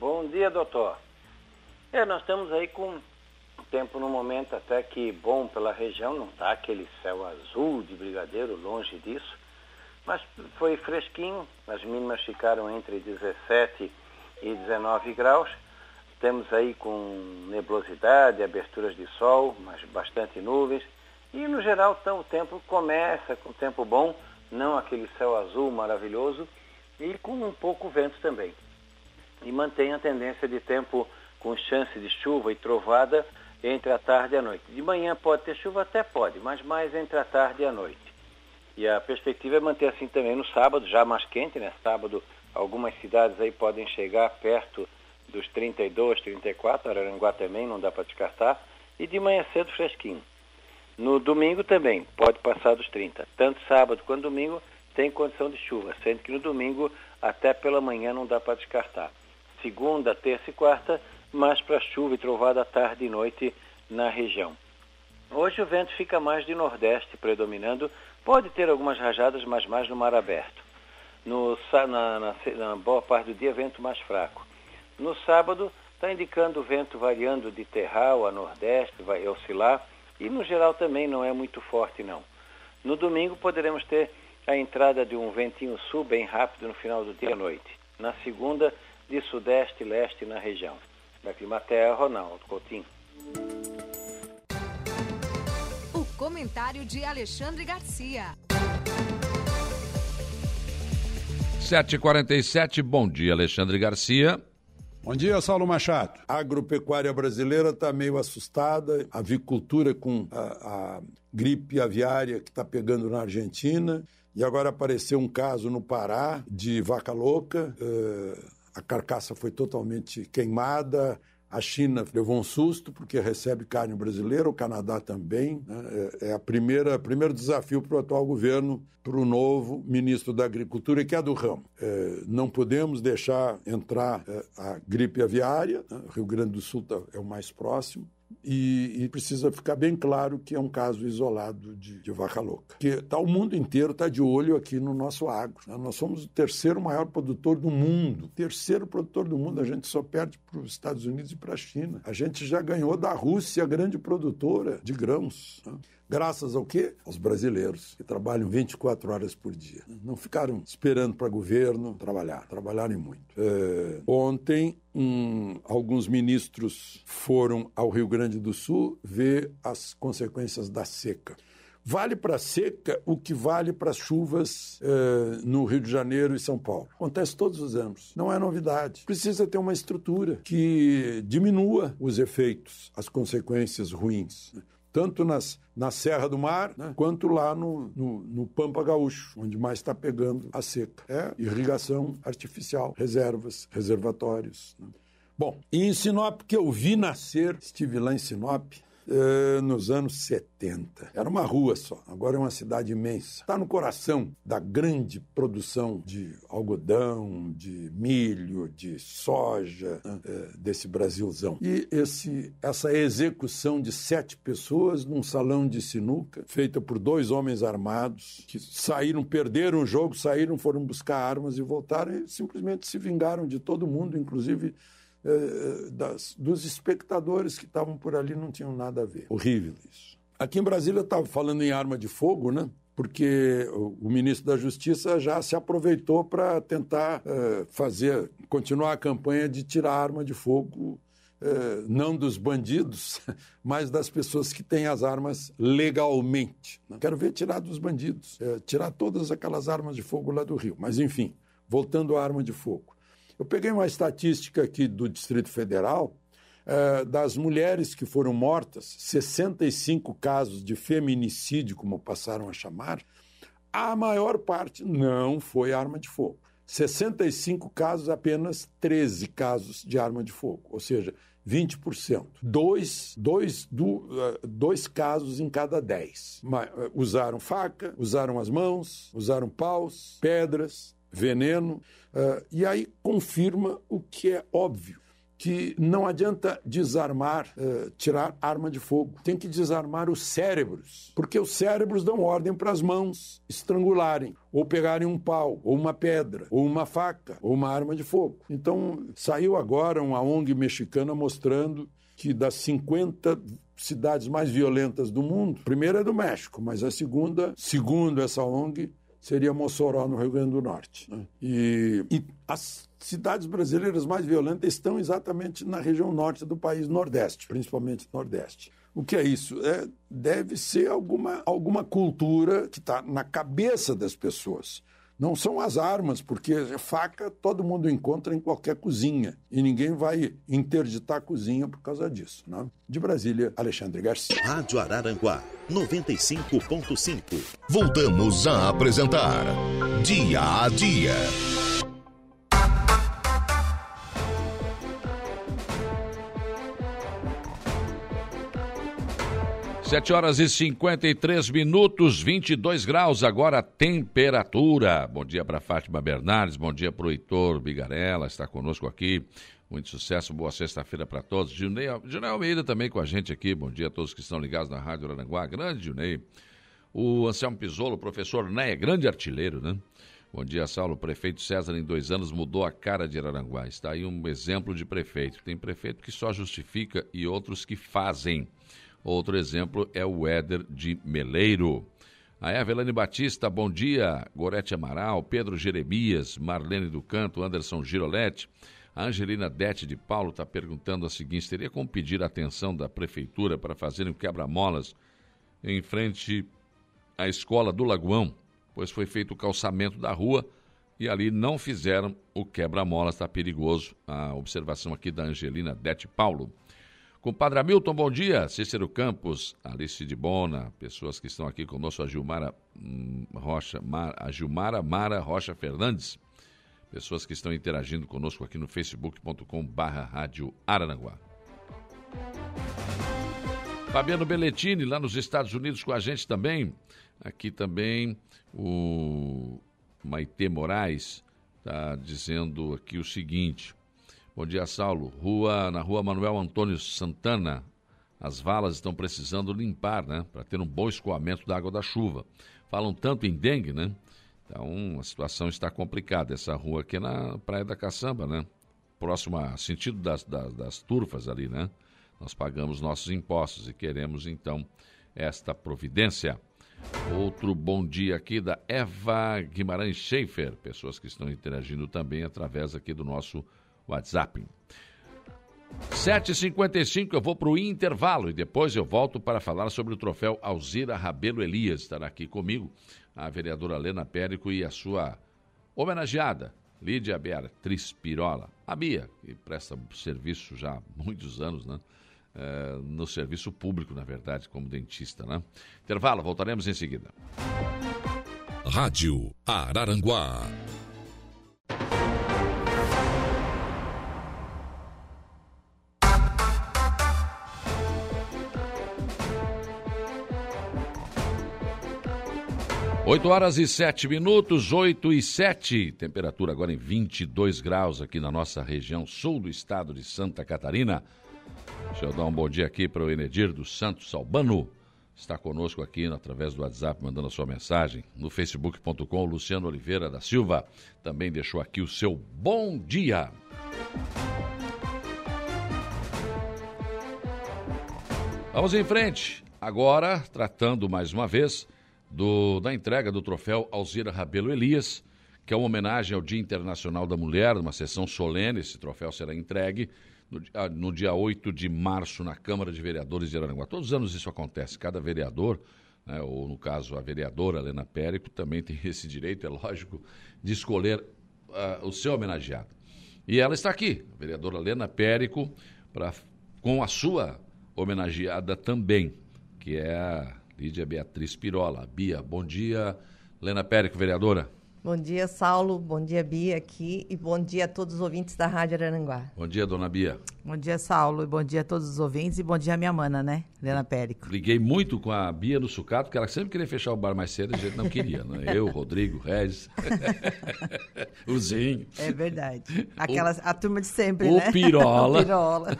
Bom dia, doutor. É, nós estamos aí com tempo no momento até que bom pela região, não está aquele céu azul de brigadeiro, longe disso, mas foi fresquinho, as mínimas ficaram entre 17 e 19 graus temos aí com nebulosidade, aberturas de sol, mas bastante nuvens. E no geral então, o tempo começa com tempo bom, não aquele céu azul maravilhoso, e com um pouco vento também. E mantém a tendência de tempo com chance de chuva e trovada entre a tarde e a noite. De manhã pode ter chuva, até pode, mas mais entre a tarde e a noite. E a perspectiva é manter assim também no sábado, já mais quente, né? Sábado algumas cidades aí podem chegar perto dos 32, 34, Araranguá também não dá para descartar, e de manhã cedo fresquinho. No domingo também, pode passar dos 30. Tanto sábado quanto domingo, tem condição de chuva, sendo que no domingo até pela manhã não dá para descartar. Segunda, terça e quarta, mais para chuva e trovada tarde e noite na região. Hoje o vento fica mais de nordeste predominando, pode ter algumas rajadas, mas mais no mar aberto. No, na, na, na boa parte do dia, vento mais fraco. No sábado, está indicando vento variando de terral a nordeste, vai oscilar, e no geral também não é muito forte não. No domingo poderemos ter a entrada de um ventinho sul bem rápido no final do dia à noite. Na segunda, de sudeste e leste na região. Da Climaterra, Ronaldo Coutinho. O comentário de Alexandre Garcia. 7h47, bom dia, Alexandre Garcia. Bom dia, Saulo Machado. A agropecuária brasileira está meio assustada, a avicultura com a, a gripe aviária que está pegando na Argentina, e agora apareceu um caso no Pará de vaca louca, uh, a carcaça foi totalmente queimada, a China levou um susto porque recebe carne brasileira, o Canadá também. Né? É, é a primeira primeiro desafio para o atual governo, para o novo ministro da Agricultura, que é do ramo. É, não podemos deixar entrar é, a gripe aviária. Né? Rio Grande do Sul tá, é o mais próximo. E, e, precisa ficar bem claro que é um caso isolado de, de vaca louca. Que tá, o mundo inteiro está de olho aqui no nosso agro. Né? Nós somos o terceiro maior produtor do mundo. Terceiro produtor do mundo. A gente só perde para os Estados Unidos e para a China. A gente já ganhou da Rússia, grande produtora de grãos. Né? Graças ao quê? Aos brasileiros, que trabalham 24 horas por dia. Não ficaram esperando para governo trabalhar, trabalharem muito. É, ontem, um, alguns ministros foram ao Rio Grande do Sul ver as consequências da seca. Vale para a seca o que vale para as chuvas eh, no Rio de Janeiro e São Paulo. Acontece todos os anos. Não é novidade. Precisa ter uma estrutura que diminua os efeitos, as consequências ruins tanto nas, na Serra do Mar, né, quanto lá no, no, no, Pampa Gaúcho, onde mais está pegando a seca. É irrigação artificial, reservas, reservatórios. Né. Bom, e em Sinop, que eu vi nascer, estive lá em Sinop, eh, nos anos 70. Era uma rua só, agora é uma cidade imensa. Está no coração da grande produção de algodão, de milho, de soja eh, desse Brasilzão. E esse, essa execução de sete pessoas num salão de sinuca, feita por dois homens armados, que saíram, perderam o jogo, saíram, foram buscar armas e voltaram e simplesmente se vingaram de todo mundo, inclusive eh, das, dos espectadores que estavam por ali não tinham nada a ver. Horrível isso. Aqui em Brasília estava falando em arma de fogo, né? Porque o, ministro da Justiça já se aproveitou para tentar eh, fazer, continuar a campanha de tirar a arma de fogo eh, não dos bandidos, *laughs* mas das pessoas que têm as armas legalmente. Né? Quero ver tirar dos bandidos, tirar todas aquelas armas de fogo lá do Rio. Mas, enfim, voltando à arma de fogo. Eu peguei uma estatística aqui do Distrito Federal eh, das mulheres que foram mortas, 65 casos de feminicídio, como passaram a chamar, a maior parte não foi arma de fogo. 65 casos, apenas 13 casos de arma de fogo, ou seja, 20%. Dois, dois, do, uh, dois casos em cada 10. Uh, usaram faca, usaram as mãos, usaram paus, pedras, veneno. Uh, e aí confirma o que é óbvio que não adianta desarmar, uh, tirar arma de fogo. Tem que desarmar os cérebros, porque os cérebros dão ordem para as mãos estrangularem, ou pegarem um pau, ou uma pedra, ou uma faca, ou uma arma de fogo. Então, saiu agora uma ONG mexicana mostrando que das 50 cidades mais violentas do mundo, a primeira é do México, mas a segunda, segundo essa ONG, seria Mossoró, no Rio Grande do Norte. Né? E, e, as cidades brasileiras mais violentas estão exatamente na região norte do país, Nordeste, principalmente Nordeste. O que é isso? É, deve ser alguma, alguma cultura que está na cabeça das pessoas. Não são as armas, porque faca todo mundo encontra em qualquer cozinha. E ninguém vai interditar a cozinha por causa disso. Né? De Brasília, Alexandre Garcia. Rádio Araranguá, 95.5. Voltamos a apresentar Dia a Dia. 7 horas e 53 minutos, 22 graus agora temperatura. Bom dia para Fátima Bernardes, bom dia para o Heitor Bigarella, está conosco aqui. Muito sucesso, boa sexta-feira para todos. Junei Almeida também com a gente aqui. Bom dia a todos que estão ligados na Rádio Aranguá. Grande Junei. O Anselmo Pisolo, professor Né, grande artilheiro, né? Bom dia, Saulo. O prefeito César, em dois anos, mudou a cara de Araranguá. Está aí um exemplo de prefeito. Tem prefeito que só justifica e outros que fazem. Outro exemplo é o Éder de Meleiro. A Evelane Batista, bom dia. Gorete Amaral, Pedro Jeremias, Marlene do Canto, Anderson Giroletti. A Angelina Dete de Paulo está perguntando a seguinte: teria como pedir a atenção da prefeitura para fazerem o quebra-molas em frente à escola do Lagoão, pois foi feito o calçamento da rua e ali não fizeram o quebra-molas, está perigoso. A observação aqui da Angelina Dete Paulo. Compadre Hamilton, bom dia. Cícero Campos, Alice de Bona, pessoas que estão aqui conosco, a Gilmara hum, Rocha, Mar, a Gilmara Mara Rocha Fernandes, pessoas que estão interagindo conosco aqui no facebook.com barra Rádio Araranguá. Fabiano Belletini, lá nos Estados Unidos com a gente também. Aqui também o Maite Moraes está dizendo aqui o seguinte. Bom dia, Saulo. Rua, na rua Manuel Antônio Santana, as valas estão precisando limpar, né? Para ter um bom escoamento da água da chuva. Falam tanto em dengue, né? Então a situação está complicada. Essa rua aqui é na Praia da Caçamba, né? Próximo a sentido das, das, das turfas ali, né? Nós pagamos nossos impostos e queremos então esta providência. Outro bom dia aqui da Eva Guimarães Schaefer, pessoas que estão interagindo também através aqui do nosso WhatsApp. 7h55 eu vou para o intervalo e depois eu volto para falar sobre o troféu Alzira Rabelo Elias. Estará aqui comigo a vereadora Lena Périco e a sua homenageada, Lídia Beatriz Pirola. A Bia, que presta serviço já há muitos anos, né? É, no serviço público, na verdade, como dentista, né? Intervalo, voltaremos em seguida. Rádio Araranguá. 8 horas e 7 minutos, 8 e 7. Temperatura agora em 22 graus aqui na nossa região sul do estado de Santa Catarina. Deixa eu dar um bom dia aqui para o Enedir dos Santos Albano. Está conosco aqui através do WhatsApp, mandando a sua mensagem. No facebook.com, Luciano Oliveira da Silva também deixou aqui o seu bom dia. Vamos em frente. Agora, tratando mais uma vez do, da entrega do troféu Alzira Rabelo Elias, que é uma homenagem ao Dia Internacional da Mulher, uma sessão solene. Esse troféu será entregue no, no dia 8 de março na Câmara de Vereadores de Araranguá. Todos os anos isso acontece. Cada vereador, né, ou no caso a vereadora Helena Périco, também *laughs* tem esse direito, é lógico, de escolher uh, o seu homenageado. E ela está aqui, a vereadora Helena Périco, pra, com a sua homenageada também, que é a Lídia Beatriz Pirola. Bia, bom dia. Lena Périco, vereadora. Bom dia, Saulo. Bom dia, Bia, aqui. E bom dia a todos os ouvintes da Rádio Araranguá. Bom dia, dona Bia. Bom dia, Saulo. E bom dia a todos os ouvintes. E bom dia a minha mana, né? Helena Périco. Liguei muito com a Bia no sucato, porque ela sempre queria fechar o bar mais cedo, a gente não queria, né? *laughs* Eu, Rodrigo, Regis, *laughs* o Zinho. É verdade. Aquela, o, a turma de sempre, o né? Pirola. *laughs* o Pirola.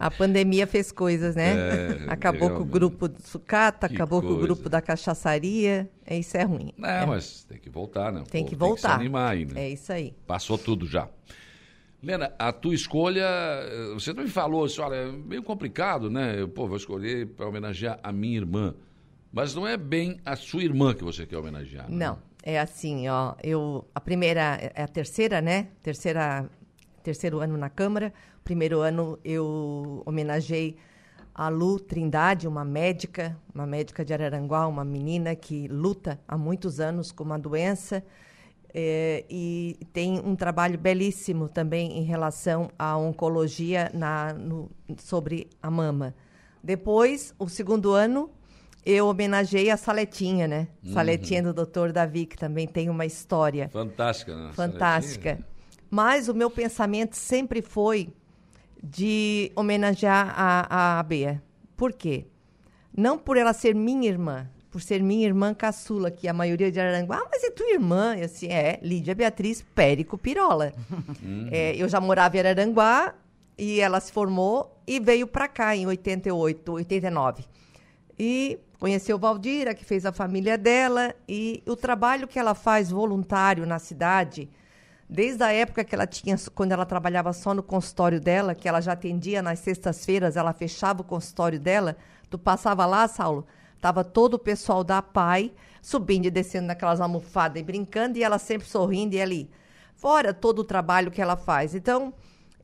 a pandemia fez coisas, né? É, acabou realmente. com o grupo do sucata, que acabou coisa. com o grupo da cachaçaria. Isso é ruim. Não, é. mas tem que voltar, né? Tem Pô, que voltar. Tem que se animar aí, né? É isso aí. Passou tudo já. Lena, a tua escolha, você também falou assim, olha, é meio complicado, né? Eu, pô, vou escolher para homenagear a minha irmã. Mas não é bem a sua irmã que você quer homenagear. Né? Não, é assim, ó, eu, a primeira, é a terceira, né? Terceira, terceiro ano na Câmara. Primeiro ano eu homenageei a Lu Trindade, uma médica, uma médica de Araranguá, uma menina que luta há muitos anos com uma doença é, e tem um trabalho belíssimo também em relação à oncologia na, no, sobre a mama. Depois, o segundo ano, eu homenageei a Saletinha, né? Uhum. Saletinha do Dr. Davi, que também tem uma história. Fantástica, né? Fantástica. Saletinha. Mas o meu pensamento sempre foi de homenagear a, a Bea. Por quê? Não por ela ser minha irmã, por ser minha irmã caçula, que a maioria de Araranguá, ah, mas é tua irmã. E assim, é, Lídia Beatriz Périco Pirola. *laughs* É, eu já morava em Araranguá e ela se formou e veio para cá em 88, 89. E conheceu Valdira, que fez a família dela, e o trabalho que ela faz voluntário na cidade, desde a época que ela tinha, quando ela trabalhava só no consultório dela, que ela já atendia nas sextas-feiras, ela fechava o consultório dela, tu passava lá, Saulo, tava todo o pessoal da PAI subindo e descendo naquelas almofadas e brincando, e ela sempre sorrindo e ali. Fora todo o trabalho que ela faz. Então,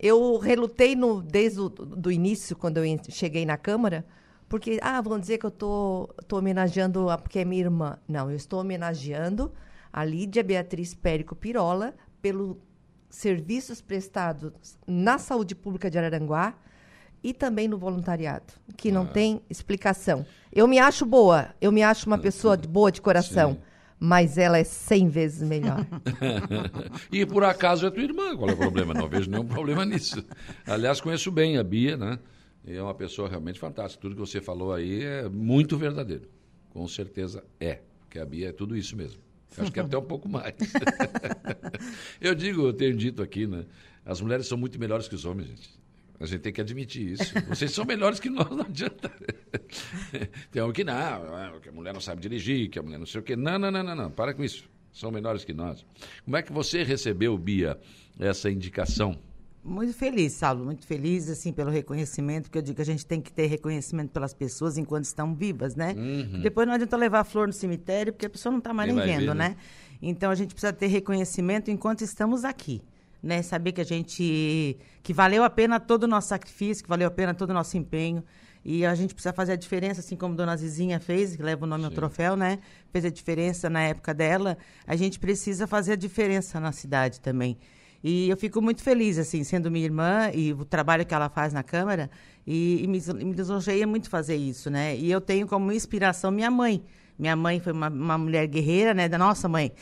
eu relutei no, desde o do início, quando eu cheguei na Câmara, porque, ah, vão dizer que eu tô, tô homenageando a, porque é minha irmã. Não, eu estou homenageando a Lídia Beatriz Périco Pirola pelos serviços prestados na saúde pública de Araranguá e também no voluntariado, que não tem explicação. Eu me acho boa, eu me acho uma pessoa de- boa de coração, Sim. mas ela é 100 vezes melhor. *laughs* e por acaso é tua irmã, qual é o problema? Não vejo nenhum problema nisso. Aliás, conheço bem a Bia, né? E é uma pessoa realmente fantástica. Tudo que você falou aí é muito verdadeiro. Com certeza é. Porque a Bia é tudo isso mesmo. Acho que é até um pouco mais. *laughs* eu digo, eu tenho dito aqui, né? As mulheres são muito melhores que os homens, gente. A gente tem que admitir isso. Vocês são melhores que nós, não adianta. *laughs* Tem homem que não, ah, que a mulher não sabe dirigir, que a mulher não sei o quê. Não, não, não, não, não. Para com isso. São melhores que nós. Como é que você recebeu, Bia, essa indicação? Muito feliz, Saulo, muito feliz assim pelo reconhecimento, porque eu digo que a gente tem que ter reconhecimento pelas pessoas enquanto estão vivas, né? Depois não adianta levar flor no cemitério, porque a pessoa não está mais Nem vendo, ver, né? né? Então a gente precisa ter reconhecimento enquanto estamos aqui, né? Saber que a gente que valeu a pena todo o nosso sacrifício, que valeu a pena todo o nosso empenho. E a gente precisa fazer a diferença, assim como Dona Zizinha fez, que leva o nome ao troféu, né? Fez a diferença na época dela. A gente precisa fazer a diferença na cidade também. E eu fico muito feliz, assim, sendo minha irmã e o trabalho que ela faz na Câmara. E, e me, me lisonjeia muito fazer isso, né? E eu tenho como inspiração minha mãe. Minha mãe foi uma, uma mulher guerreira, né? Da nossa mãe.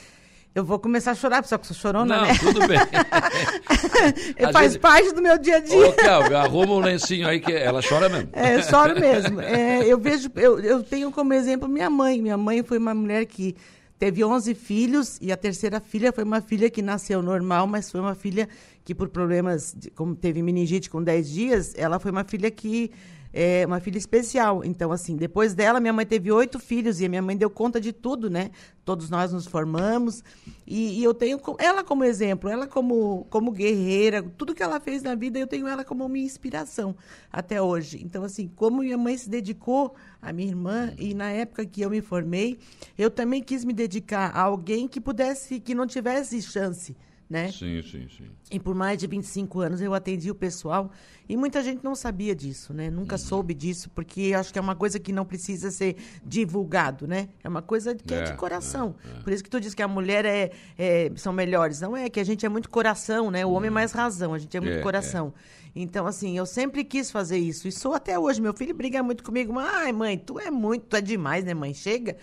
Eu vou começar a chorar, só que sou chorona, não, né? tudo bem. *laughs* Faz gente- parte do meu dia a dia. Ô, arruma um lencinho aí que ela chora mesmo. É, eu choro mesmo. *laughs* É, eu vejo, eu, eu tenho como exemplo minha mãe. Minha mãe foi uma mulher que teve 11 filhos e a terceira filha foi uma filha que nasceu normal, mas foi uma filha que por problemas, de- como teve meningite com 10 dias, ela foi uma filha que é uma filha especial. Então, assim, depois dela, minha mãe teve oito filhos e a minha mãe deu conta de tudo, né? Todos nós nos formamos. E, e eu tenho ela como exemplo, ela como, como guerreira, tudo que ela fez na vida, eu tenho ela como minha inspiração até hoje. Então, assim, como minha mãe se dedicou à minha irmã, e na época que eu me formei, eu também quis me dedicar a alguém que pudesse, que não tivesse chance. Né? Sim, sim, sim. E por mais de 25 anos eu atendi o pessoal e muita gente não sabia disso, né? Nunca soube disso, porque acho que é uma coisa que não precisa ser divulgado, né? É uma coisa que é, É, de coração. Por isso que tu diz que a mulher é, é- são melhores. Não é que a gente é muito coração, né? O homem é mais razão, a gente é muito É, coração. Então, assim, eu sempre quis fazer isso. E sou até hoje. Meu filho briga muito comigo. Ai, mãe, tu é muito, tu é demais, né, mãe? Chega.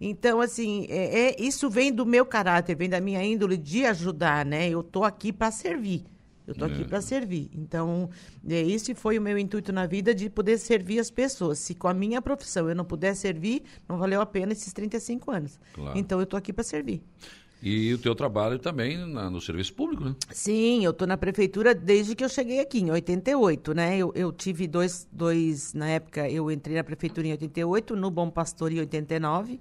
Então, assim, é, é- isso vem do meu caráter, vem da minha índole de ajudar, né? Eu tô aqui para servir. Eu tô aqui para servir. Então, é, esse foi o meu intuito na vida de poder servir as pessoas. Se com a minha profissão eu não puder servir, não valeu a pena esses 35 anos. Claro. Então, eu tô aqui para servir. E o teu trabalho também na- no serviço público, né? Sim, eu estou na prefeitura desde que eu cheguei aqui, em 88, né? Eu, eu tive dois, dois, na época, eu entrei na prefeitura em 88, no Bom Pastor em 89.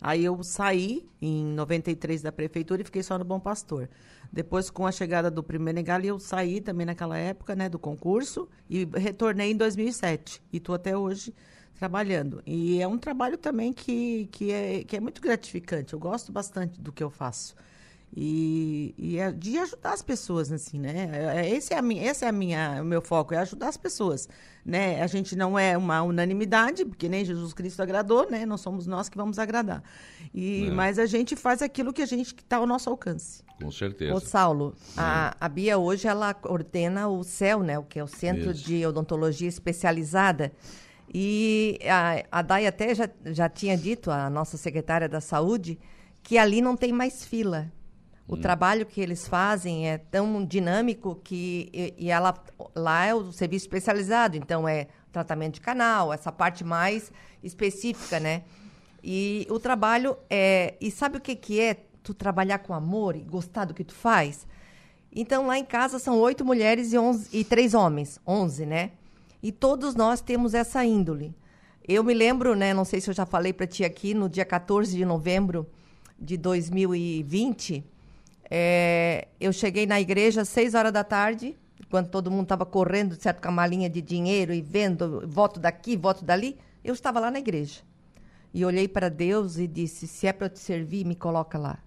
Aí eu saí em 93 da prefeitura e fiquei só no Bom Pastor. Depois, com a chegada do primeiro Negali, eu saí também naquela época, né, do concurso e retornei em 2007. E estou até hoje trabalhando. E é um trabalho também que, que, é, que é muito gratificante. Eu gosto bastante do que eu faço. E, e é de ajudar as pessoas, assim, né? É- é- Esse é, a minha, esse é a minha, o meu foco, é ajudar as pessoas, né? A gente não é uma unanimidade, porque nem Jesus Cristo agradou, né? Não somos nós que vamos agradar. E, É. Mas a gente faz aquilo que a gente que está ao nosso alcance. Com certeza. Ô, Saulo, a, a Bia hoje ela ordena o CEL, né? O que é o Centro Isso. de Odontologia Especializada. E a, a Dai até já, já tinha dito, a nossa secretária da Saúde, que ali não tem mais fila. O trabalho que eles fazem é tão dinâmico que e, e ela lá é o serviço especializado, então é tratamento de canal, essa parte mais específica, né? E o trabalho é. E sabe o que, que é tu trabalhar com amor e gostar do que tu faz? Então, lá em casa são oito mulheres e, onze, e três homens, onze, né? E todos nós temos essa índole. Eu me lembro, né? Não sei se eu já falei para ti aqui, no dia 14 de novembro de 2020, é, eu cheguei na igreja às seis horas da tarde, quando todo mundo estava correndo, certo, com a malinha de dinheiro e vendo voto daqui, voto dali. Eu estava lá na igreja. E olhei para Deus e disse: se é para te servir, me coloca lá.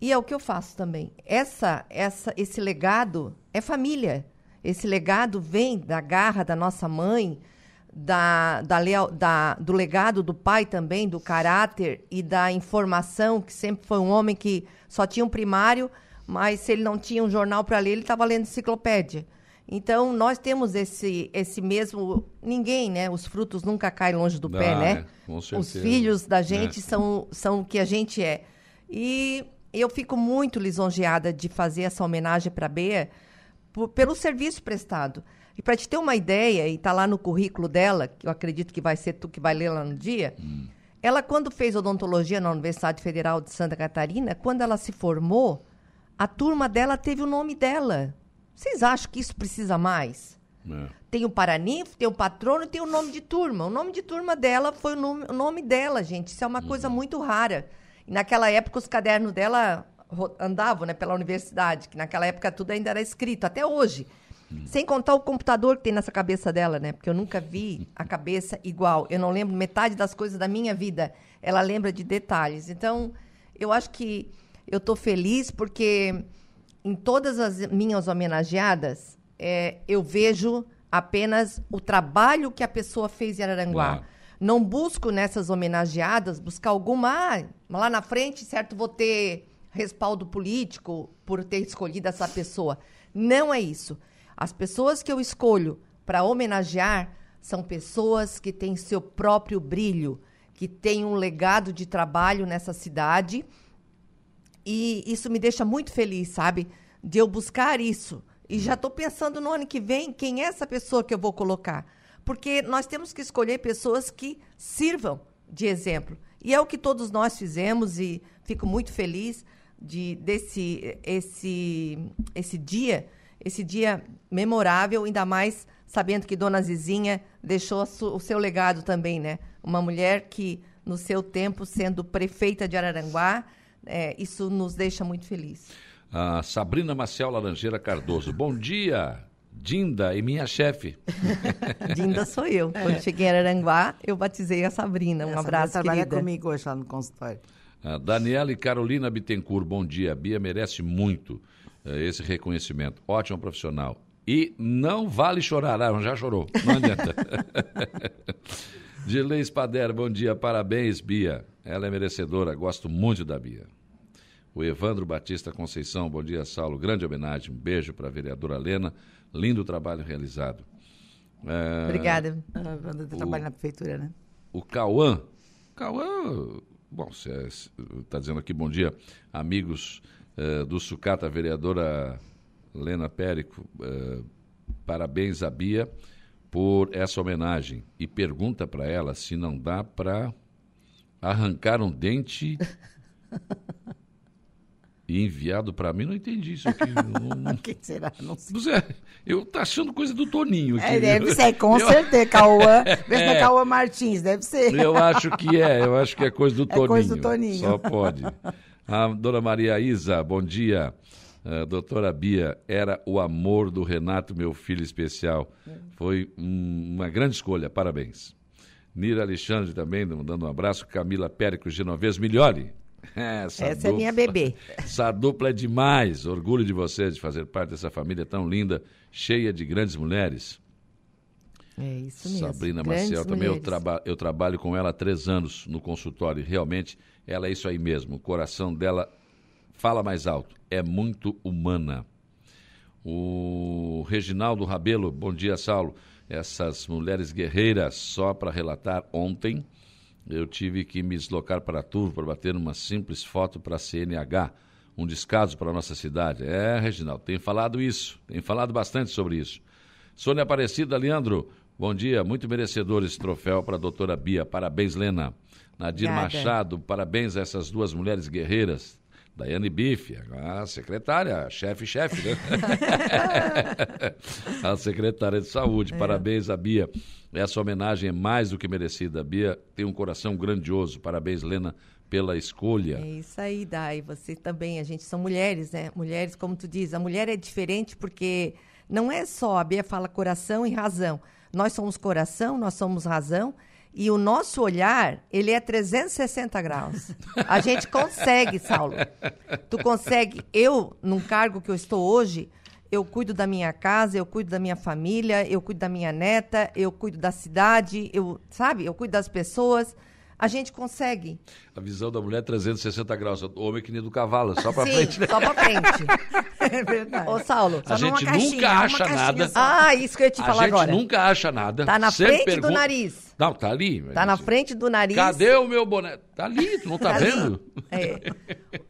E é o que eu faço também. Essa, essa, esse legado é família. Esse legado vem da garra da nossa mãe, da, da, leal, da, do legado do pai também, do caráter e da informação, que sempre foi um homem que só tinha um primário, mas se ele não tinha um jornal para ler, ele estava lendo enciclopédia. Então, nós temos esse, esse mesmo. Ninguém, né? Os frutos nunca caem longe do pé, né? Com certeza. Os filhos da É. gente são, são o que a gente é. E eu fico muito lisonjeada de fazer essa homenagem para a Bea por- pelo serviço prestado. E para te ter uma ideia, e está lá no currículo dela, que eu acredito que vai ser tu que vai ler lá no dia, ela, quando fez odontologia na Universidade Federal de Santa Catarina, quando ela se formou, a turma dela teve o nome dela. Vocês acham que isso precisa mais? É. Tem o Paraninfo, tem o patrono e tem o nome de turma. O nome de turma dela foi o nome, o nome dela, gente. Isso é uma coisa muito rara. E naquela época os cadernos dela andavam né, pela universidade, que naquela época tudo ainda era escrito, até hoje. Sem contar o computador que tem nessa cabeça dela, né? Porque eu nunca vi a cabeça igual. Eu não lembro metade das coisas da minha vida. Ela lembra de detalhes. Então, eu acho que eu estou feliz porque em todas as minhas homenageadas, é, eu vejo apenas o trabalho que a pessoa fez em Araranguá. Claro. Não busco nessas homenageadas buscar alguma. Ah, lá na frente, certo, vou ter respaldo político por ter escolhido essa pessoa. Não é isso. As pessoas que eu escolho para homenagear são pessoas que têm seu próprio brilho, que têm um legado de trabalho nessa cidade e isso me deixa muito feliz, sabe? De eu buscar isso. E já estou pensando no ano que vem quem é essa pessoa que eu vou colocar. Porque nós temos que escolher pessoas que sirvam de exemplo. E é o que todos nós fizemos e fico muito feliz de desse esse esse dia, esse dia memorável, ainda mais sabendo que Dona Zizinha deixou o seu legado também, né? Uma mulher que no seu tempo sendo prefeita de Araranguá, é, isso nos deixa muito feliz. A Sabrina Maciel Laranjeira Cardoso. Bom dia, Dinda e minha chefe. *laughs* Dinda sou eu. Quando cheguei em Araranguá, eu batizei a Sabrina. Um Essa abraço, trabalha querida. comigo hoje lá no consultório. A Daniela e Carolina Bittencourt, bom dia. A Bia merece muito esse reconhecimento. Ótima profissional. E não vale chorar. Ah, já chorou. Não adianta. *laughs* Dilei Spader, bom dia. Parabéns, Bia. Ela é merecedora. Gosto muito da Bia. O Evandro Batista Conceição, bom dia, Saulo. Grande homenagem. Um beijo para a vereadora Lena. Lindo trabalho realizado. Eh, Obrigada. A Wanda trabalha na prefeitura, né? o Cauã. Cauã, bom, você está dizendo aqui bom dia, amigos eh, do Sucata, a vereadora Lena Périco, eh, parabéns a Bia por essa homenagem e pergunta para ela se não dá para arrancar um dente *laughs* e enviado para mim. Não entendi isso aqui. Não- não- *laughs* Quem será? Não sei. Zé, eu tá achando coisa do Toninho. É, aqui. deve ser, com *laughs* Eu- certeza. Cauã. Vê se não É. é Cauã Martins, deve ser. Eu acho que é, eu acho que é coisa do É Toninho. coisa do Toninho. Só pode. A dona Maria Isa, bom dia. A doutora Bia, era o amor do Renato, meu filho especial. Foi um- uma grande escolha, parabéns. Nira Alexandre também, dando um abraço. Camila Périco Genovese, melhore. *laughs* Essa, Essa é minha bebê. *laughs* Essa dupla é demais. Orgulho de você de fazer parte dessa família tão linda, cheia de grandes mulheres. É isso mesmo. Sabrina Grandes Maciel, também eu, traba eu trabalho com ela há três anos no consultório. Realmente, ela é isso aí mesmo. O coração dela fala mais alto. É muito humana. O Reginaldo Rabelo, bom dia, Saulo. Essas mulheres guerreiras, só para relatar, ontem eu tive que me deslocar para Turvo para bater uma simples foto para a CNH, um descaso para a nossa cidade. É, Reginaldo, tem falado isso, tem falado bastante sobre isso. Sônia Aparecida, Leandro, bom dia. Muito merecedor esse troféu para a doutora Bia. Parabéns, Lena. Nadir Obrigada. Machado, parabéns a essas duas mulheres guerreiras. Daiane Bife, a secretária, chefe-chefe, né? *laughs* a secretária de saúde, parabéns a Bia. Essa homenagem é mais do que merecida. A Bia tem um coração grandioso. Parabéns, Lena, pela escolha. É isso aí, Dai. Você também, a gente são mulheres, né? Mulheres, como tu diz, a mulher é diferente porque não é só, a Bia fala coração e razão. Nós somos coração, nós somos razão. E o nosso olhar, ele é 360 graus. A gente consegue, Saulo. Tu consegue. Eu, num cargo que eu estou hoje, eu cuido da minha casa, eu cuido da minha família, eu cuido da minha neta, eu cuido da cidade, eu, sabe? Eu cuido das pessoas. A gente consegue. A visão da mulher é 360 graus. O homem é que nem do cavalo, só pra Sim, frente, né? só pra frente. *laughs* É verdade. Ô, Saulo. A Só gente caixinha, nunca acha nada. só. Ah, isso que eu ia te A falar gente agora. nunca acha nada. Tá na frente do pergunta- nariz. Não, tá ali. Tá na frente do nariz. Cadê o meu boné? Tá ali, tu não tá, *laughs* Tá vendo? É.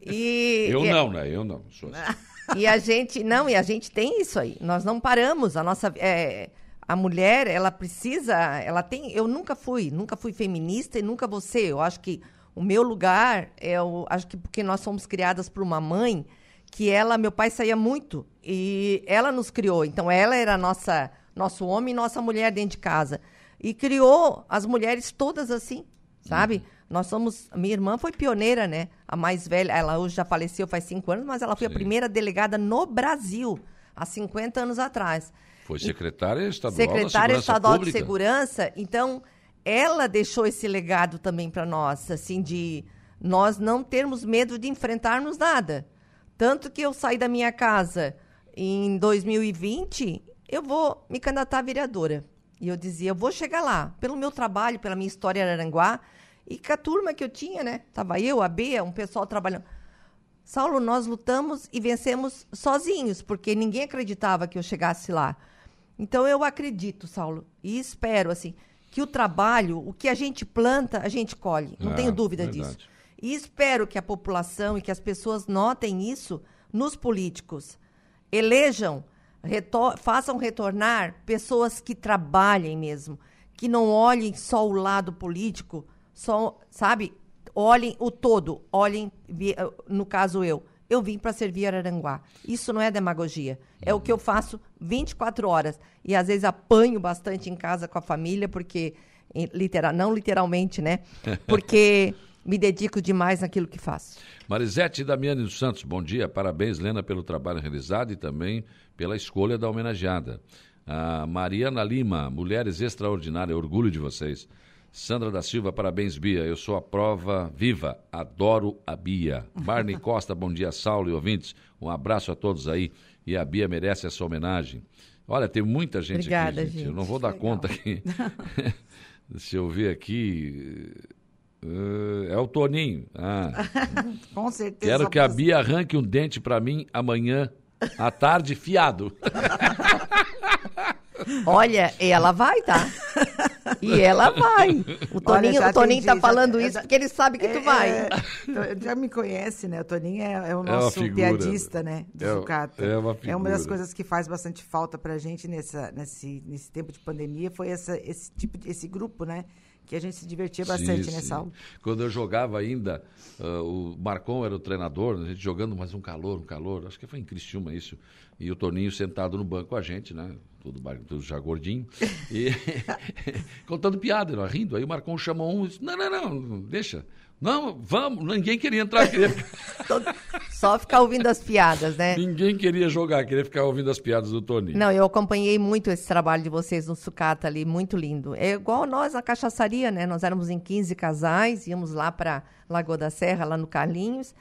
E, *laughs* Eu não, né? Eu não. Sou assim. E a gente, não, e a gente tem isso aí. Nós não paramos. A nossa. é, a mulher, ela precisa. Ela tem. Eu nunca fui, nunca fui feminista e nunca ser. Eu acho que o meu lugar é o. Acho que porque nós fomos criadas por uma mãe que ela, meu pai saía muito e ela nos criou. Então ela era a nossa, nosso homem e nossa mulher dentro de casa. E criou as mulheres todas assim, sabe? Nós somos. Minha irmã foi pioneira, né? A mais velha, ela hoje já faleceu faz cinco anos, mas ela foi a Sim. primeira delegada no Brasil, há 50 anos atrás. Foi secretária estadual Secretária da Segurança Estadual Pública. de Segurança. Então, ela deixou esse legado também para nós, assim, de nós não termos medo de enfrentarmos nada. Tanto que eu saí da minha casa em 2020, eu vou me candidatar a vereadora. E eu dizia, eu vou chegar lá, pelo meu trabalho, pela minha história em Aranguá, e com a turma que eu tinha, né? Tava eu, a Bea, um pessoal trabalhando. Saulo, nós lutamos e vencemos sozinhos, porque ninguém acreditava que eu chegasse lá. Então eu acredito, Saulo, e espero assim que o trabalho, o que a gente planta, a gente colhe. Não Ah, tenho dúvida verdade. disso. E espero que a população e que as pessoas notem isso nos políticos. Elejam, retor- façam retornar pessoas que trabalhem mesmo, que não olhem só o lado político, só, sabe? Olhem o todo, olhem, no caso eu, eu vim para servir Araranguá. Isso não é demagogia. É o que eu faço 24 horas. E às vezes apanho bastante em casa com a família, porque, literal, não literalmente, né? *laughs* Porque me dedico demais naquilo que faço. Marisete Damiani dos Santos, bom dia. Parabéns, Lena, pelo trabalho realizado e também pela escolha da homenageada. A Mariana Lima, Mulheres Extraordinárias, orgulho de vocês. Sandra da Silva, parabéns, Bia. Eu sou a prova viva. Adoro a Bia. Marne *laughs* Costa, bom dia, Saulo e ouvintes. Um abraço a todos aí. E a Bia merece essa homenagem. Olha, tem muita gente Obrigada, aqui, gente. Eu não gente. vou dar Legal. conta aqui. *laughs* *laughs* Deixa eu ver aqui. Eh, é o Toninho. Ah. Com certeza. Quero que a Bia arranque um dente pra mim amanhã à tarde fiado. Olha, ela vai, tá? E ela vai. O Toninho, já o Toninho atendi, tá já- falando já- isso porque ele sabe que tu É, vai. é, já me conhece, né? O Toninho é, é o É uma nosso figura. piadista, né? Do É- Sucata. é uma das figura. coisas que faz bastante falta pra gente nessa, nesse, nesse tempo de pandemia foi essa, esse tipo de, esse grupo, né? Que a gente se divertia bastante, Sim, né, sim. Saulo? Quando eu jogava ainda, ah, o Marcon era o treinador, a gente jogando, mas um calor, um calor. Acho que foi em Criciúma isso. E o Toninho sentado no banco com a gente, né? Tudo já gordinho. E *laughs* *laughs* contando piada, nós rindo. Aí o Marcon chamou um e disse: Não, não, não, deixa. Não, vamos. Ninguém queria entrar, queria *laughs* ficar- Só ficar ouvindo as piadas, né? ninguém queria jogar, queria ficar ouvindo as piadas do Toninho. Não, eu acompanhei muito esse trabalho de vocês no Sucata ali, muito lindo. É igual nós na cachaçaria, né? Nós éramos em 15 casais, íamos lá para Lagoa da Serra, lá no Carlinhos.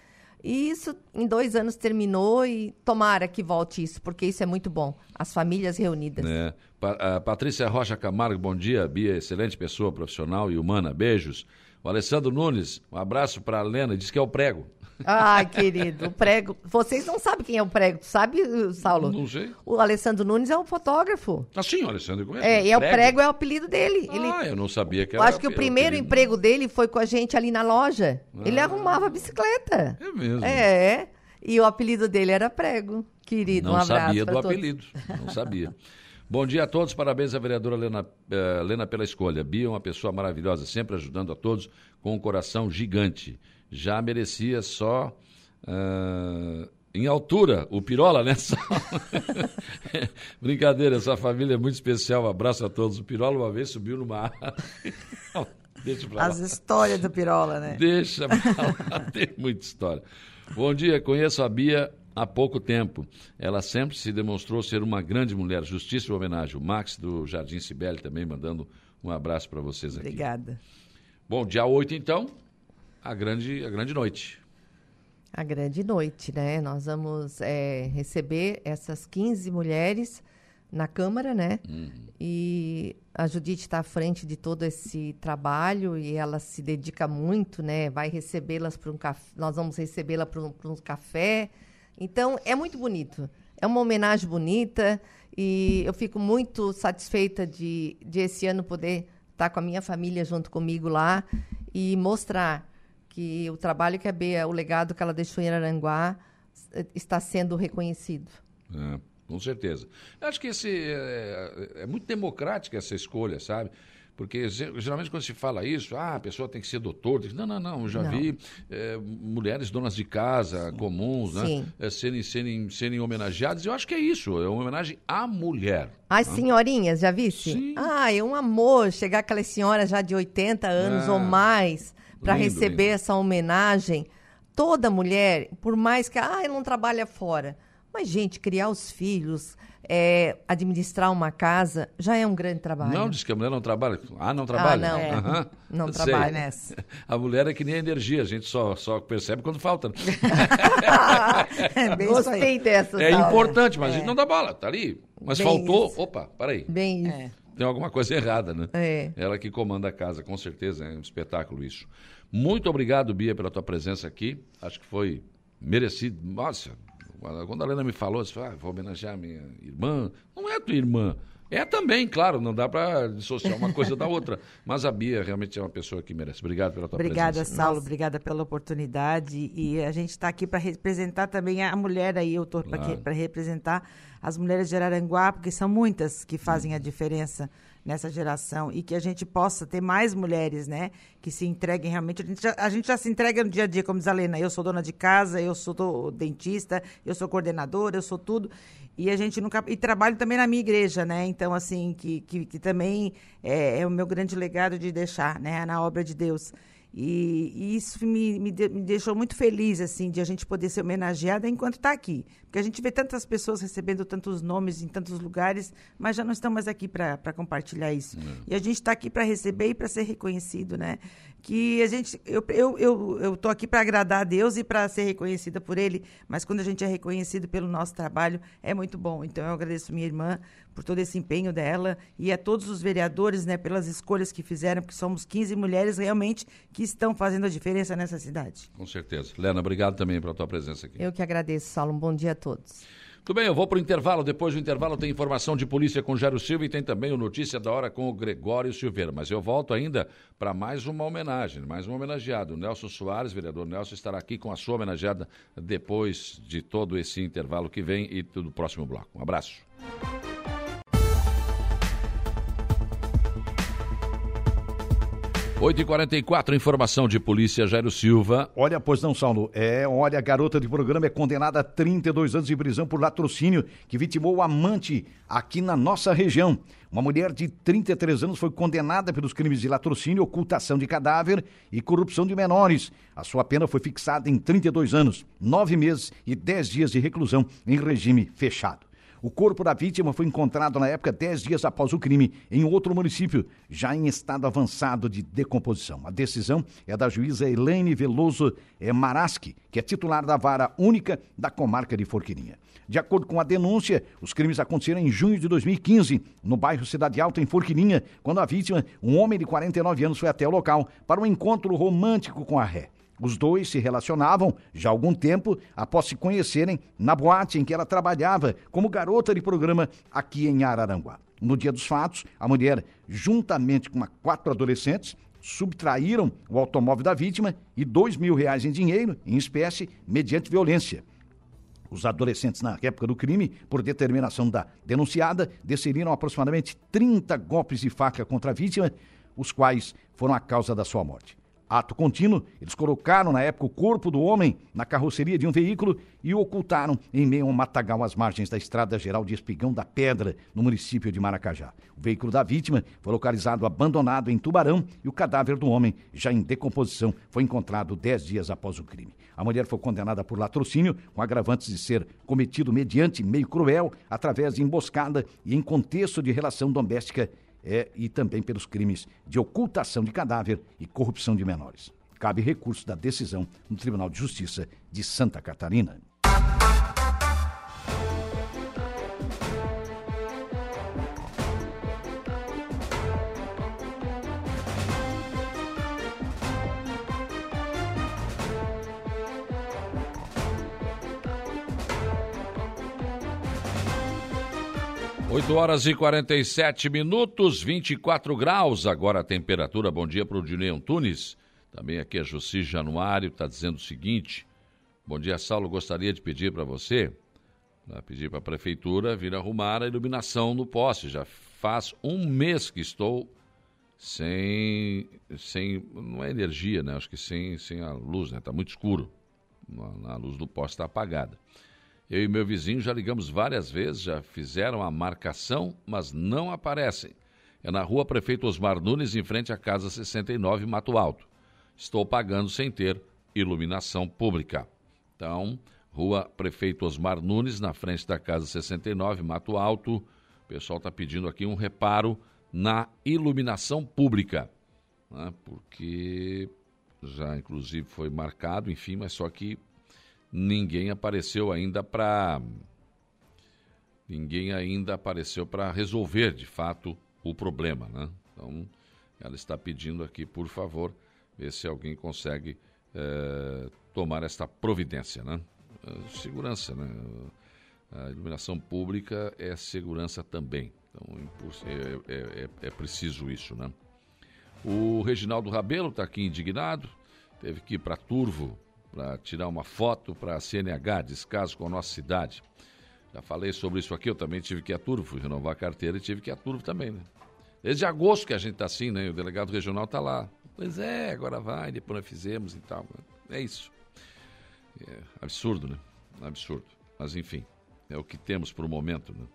E isso em dois anos terminou e tomara que volte isso, porque isso é muito bom. As famílias reunidas. né? Pa- Patrícia Rocha Camargo, bom dia. Bia, excelente pessoa, profissional e humana. Beijos. O Alessandro Nunes, um abraço para a Lena, diz que é o prego. Ai, querido, o prego. Vocês não sabem quem é o prego, sabe, Saulo? Não sei. O Alessandro Nunes é um fotógrafo. Ah, sim, o Alessandro eu conheço. É, e é o prego é o apelido dele. Ah, Ele, eu não sabia que eu era. acho que o primeiro apelido. emprego dele foi com a gente ali na loja. Ele arrumava bicicleta. É mesmo. É, e o apelido dele era prego. Querido, Não um abraço sabia pra do todos. apelido. Não sabia. Bom dia a todos, parabéns à vereadora Lena, uh, Lena pela escolha. Bia é uma pessoa maravilhosa, sempre ajudando a todos com um coração gigante. Já merecia só uh, em altura o Pirola, né? *laughs* Brincadeira, essa família é muito especial. Um abraço a todos. O Pirola uma vez subiu numa *laughs* Deixa pra lá. As histórias do Pirola, né? Deixa pra lá, *laughs* tem muita história. Bom dia, conheço a Bia há pouco tempo. Ela sempre se demonstrou ser uma grande mulher. Justíssima homenagem. O Max do Jardim Cibele também mandando um abraço para vocês aqui. Obrigada. Bom, dia 8 então, a grande, a grande noite. A grande noite, né? Nós vamos é, receber essas 15 mulheres na Câmara, né? Uhum. E a Judite está à frente de todo esse trabalho e ela se dedica muito, né? Vai recebê-las para um café, nós vamos recebê-la para um, um café, então, é muito bonito. É uma homenagem bonita e eu fico muito satisfeita de, de esse ano poder estar com a minha família junto comigo lá e mostrar que o trabalho que a Bea, o legado que ela deixou em Aranguá está sendo reconhecido. É, com certeza. Eu acho que esse é, é, é muito democrática essa escolha, sabe? Porque geralmente quando se fala isso, ah, a pessoa tem que ser doutor. Tem que... Não, não, não. Eu já não. vi é, mulheres donas de casa, Sim. comuns, né? É, serem, serem, serem homenageadas. Eu acho que é isso. É uma homenagem à mulher. As né? senhorinhas, já visse? Sim. Ah, é um amor chegar aquelas senhoras já de 80 anos ou mais para receber lindo. essa homenagem. Toda mulher, por mais que ah, não trabalha fora. Mas, gente, criar os filhos, é, administrar uma casa já é um grande trabalho. Não, diz que a mulher não trabalha. Ah, não trabalha? Ah, não. É. Uhum. Não trabalha nessa. *laughs* A mulher é que nem a energia, a gente só, só percebe quando falta. Né? *laughs* é Gostei dessa. É importante, mas é. a gente não dá bola, tá ali. Mas Bem faltou. Isso. Opa, peraí. Bem isso. Tem alguma coisa errada, né? É. Ela que comanda a casa, com certeza, é um espetáculo isso. Muito obrigado, Bia, pela tua presença aqui. Acho que foi merecido. Nossa, quando a Helena me falou, disse, ah, vou homenagear minha irmã. Não é tua irmã. É também, claro, não dá para dissociar uma coisa da outra. *laughs* Mas a Bia realmente é uma pessoa que merece. Obrigado pela tua obrigada, presença. Obrigada, Saulo. Obrigada pela oportunidade. E a gente está aqui para representar também a mulher aí, eu estou claro. para representar as mulheres de Araranguá, porque são muitas que fazem a diferença nessa geração e que a gente possa ter mais mulheres, né, que se entreguem realmente. A gente, já, a gente já se entrega no dia a dia, como diz a Lena, eu sou dona de casa, eu sou dentista, eu sou coordenadora, eu sou tudo. E a gente nunca. E trabalho também na minha igreja, né? Então, assim, que, que, que também é, é o meu grande legado de deixar, né? Na obra de Deus. E, e isso me, me, de, me, deixou muito feliz, assim, de a gente poder ser homenageada enquanto está aqui. Porque a gente vê tantas pessoas recebendo tantos nomes em tantos lugares, mas já não estão mais aqui para compartilhar isso. Não. E a gente está aqui para receber e para ser reconhecido, né? Que a gente. Eu estou eu, eu, eu tô aqui para agradar a Deus e para ser reconhecida por Ele, mas quando a gente é reconhecido pelo nosso trabalho, é muito bom. Então eu agradeço minha irmã por todo esse empenho dela e a todos os vereadores, né, pelas escolhas que fizeram, porque somos 15 mulheres realmente que estão fazendo a diferença nessa cidade. Com certeza. Lena, obrigado também pela tua presença aqui. Eu que agradeço, Saulo. Um bom dia a todos. Tudo bem, eu vou para o intervalo. Depois do intervalo tem informação de polícia com Jairo Silva e tem também o Notícia da Hora com o Gregório Silveira. Mas eu volto ainda para mais uma homenagem, mais um homenageado. O Nelson Soares, vereador Nelson, estará aqui com a sua homenageada depois de todo esse intervalo que vem e do próximo bloco. Um abraço. 8h44, informação de polícia, Jairo Silva. Olha, pois não, Saulo. É, olha, a garota de programa é condenada a 32 anos de prisão por latrocínio que vitimou o amante aqui na nossa região. Uma mulher de 33 anos foi condenada pelos crimes de latrocínio, ocultação de cadáver e corrupção de menores. A sua pena foi fixada em 32 anos, 9 meses e 10 dias de reclusão em regime fechado. O corpo da vítima foi encontrado na época dez dias após o crime em outro município, já em estado avançado de decomposição. A decisão é da juíza Elaine Veloso Maraski, que é titular da vara única da comarca de Forquilinha. De acordo com a denúncia, os crimes aconteceram em junho de 2015, no bairro Cidade Alta, em Forquilinha, quando a vítima, um homem de 49 anos, foi até o local para um encontro romântico com a ré. Os dois se relacionavam já há algum tempo após se conhecerem na boate em que ela trabalhava como garota de programa aqui em Araranguá. No dia dos fatos, a mulher, juntamente com quatro adolescentes, subtraíram o automóvel da vítima e dois mil reais em dinheiro, em espécie, mediante violência. Os adolescentes, na época do crime, por determinação da denunciada, desferiram aproximadamente 30 golpes de faca contra a vítima, os quais foram a causa da sua morte. Ato contínuo, eles colocaram na época o corpo do homem na carroceria de um veículo e o ocultaram em meio a um matagal às margens da Estrada Geral de Espigão da Pedra, no município de Maracajá. O veículo da vítima foi localizado abandonado em Tubarão e o cadáver do homem, já em decomposição, foi encontrado dez dias após o crime. A mulher foi condenada por latrocínio, com agravantes de ser cometido mediante meio cruel, através de emboscada e em contexto de relação doméstica é, e também pelos crimes de ocultação de cadáver e corrupção de menores. Cabe recurso da decisão no Tribunal de Justiça de Santa Catarina. 8 horas e 47 minutos, 24 graus agora a temperatura. Bom dia para o Dinei Antunes. Também aqui é Jossi Januário, está dizendo o seguinte. Bom dia, Saulo. Gostaria de pedir para você, né, pedir para a prefeitura vir arrumar a iluminação no poste. Já faz um mês que estou sem, sem não é energia, né? Acho que sem, sem a luz, né? Está muito escuro. A luz do poste está apagada. Eu e meu vizinho já ligamos várias vezes, já fizeram a marcação, mas não aparecem. É na rua Prefeito Osmar Nunes, em frente à Casa 69, Mato Alto. Estou pagando sem ter iluminação pública. Então, rua Prefeito Osmar Nunes, na frente da Casa 69, Mato Alto. O pessoal está pedindo aqui um reparo na iluminação pública. Né? Porque já, inclusive, foi marcado, enfim, mas só que ninguém apareceu ainda para ninguém ainda apareceu para resolver de fato o problema, né? Então ela está pedindo aqui, por favor, ver se alguém consegue é, tomar esta providência, né? Eh, segurança, né? A iluminação pública é segurança também. Então é, é, é, é preciso isso, né? O Reginaldo Rabelo está aqui indignado, teve que ir para Turvo para tirar uma foto para a CNH, descaso com a nossa cidade. Já falei sobre isso aqui, eu também tive que ir a Turvo, fui renovar a carteira e tive que ir a Turvo também, né? Desde agosto que a gente está assim, né? O delegado regional está lá. Pois é, agora vai, depois nós fizemos e tal. É isso. É absurdo, né? Absurdo. Mas enfim, é o que temos para o momento, né?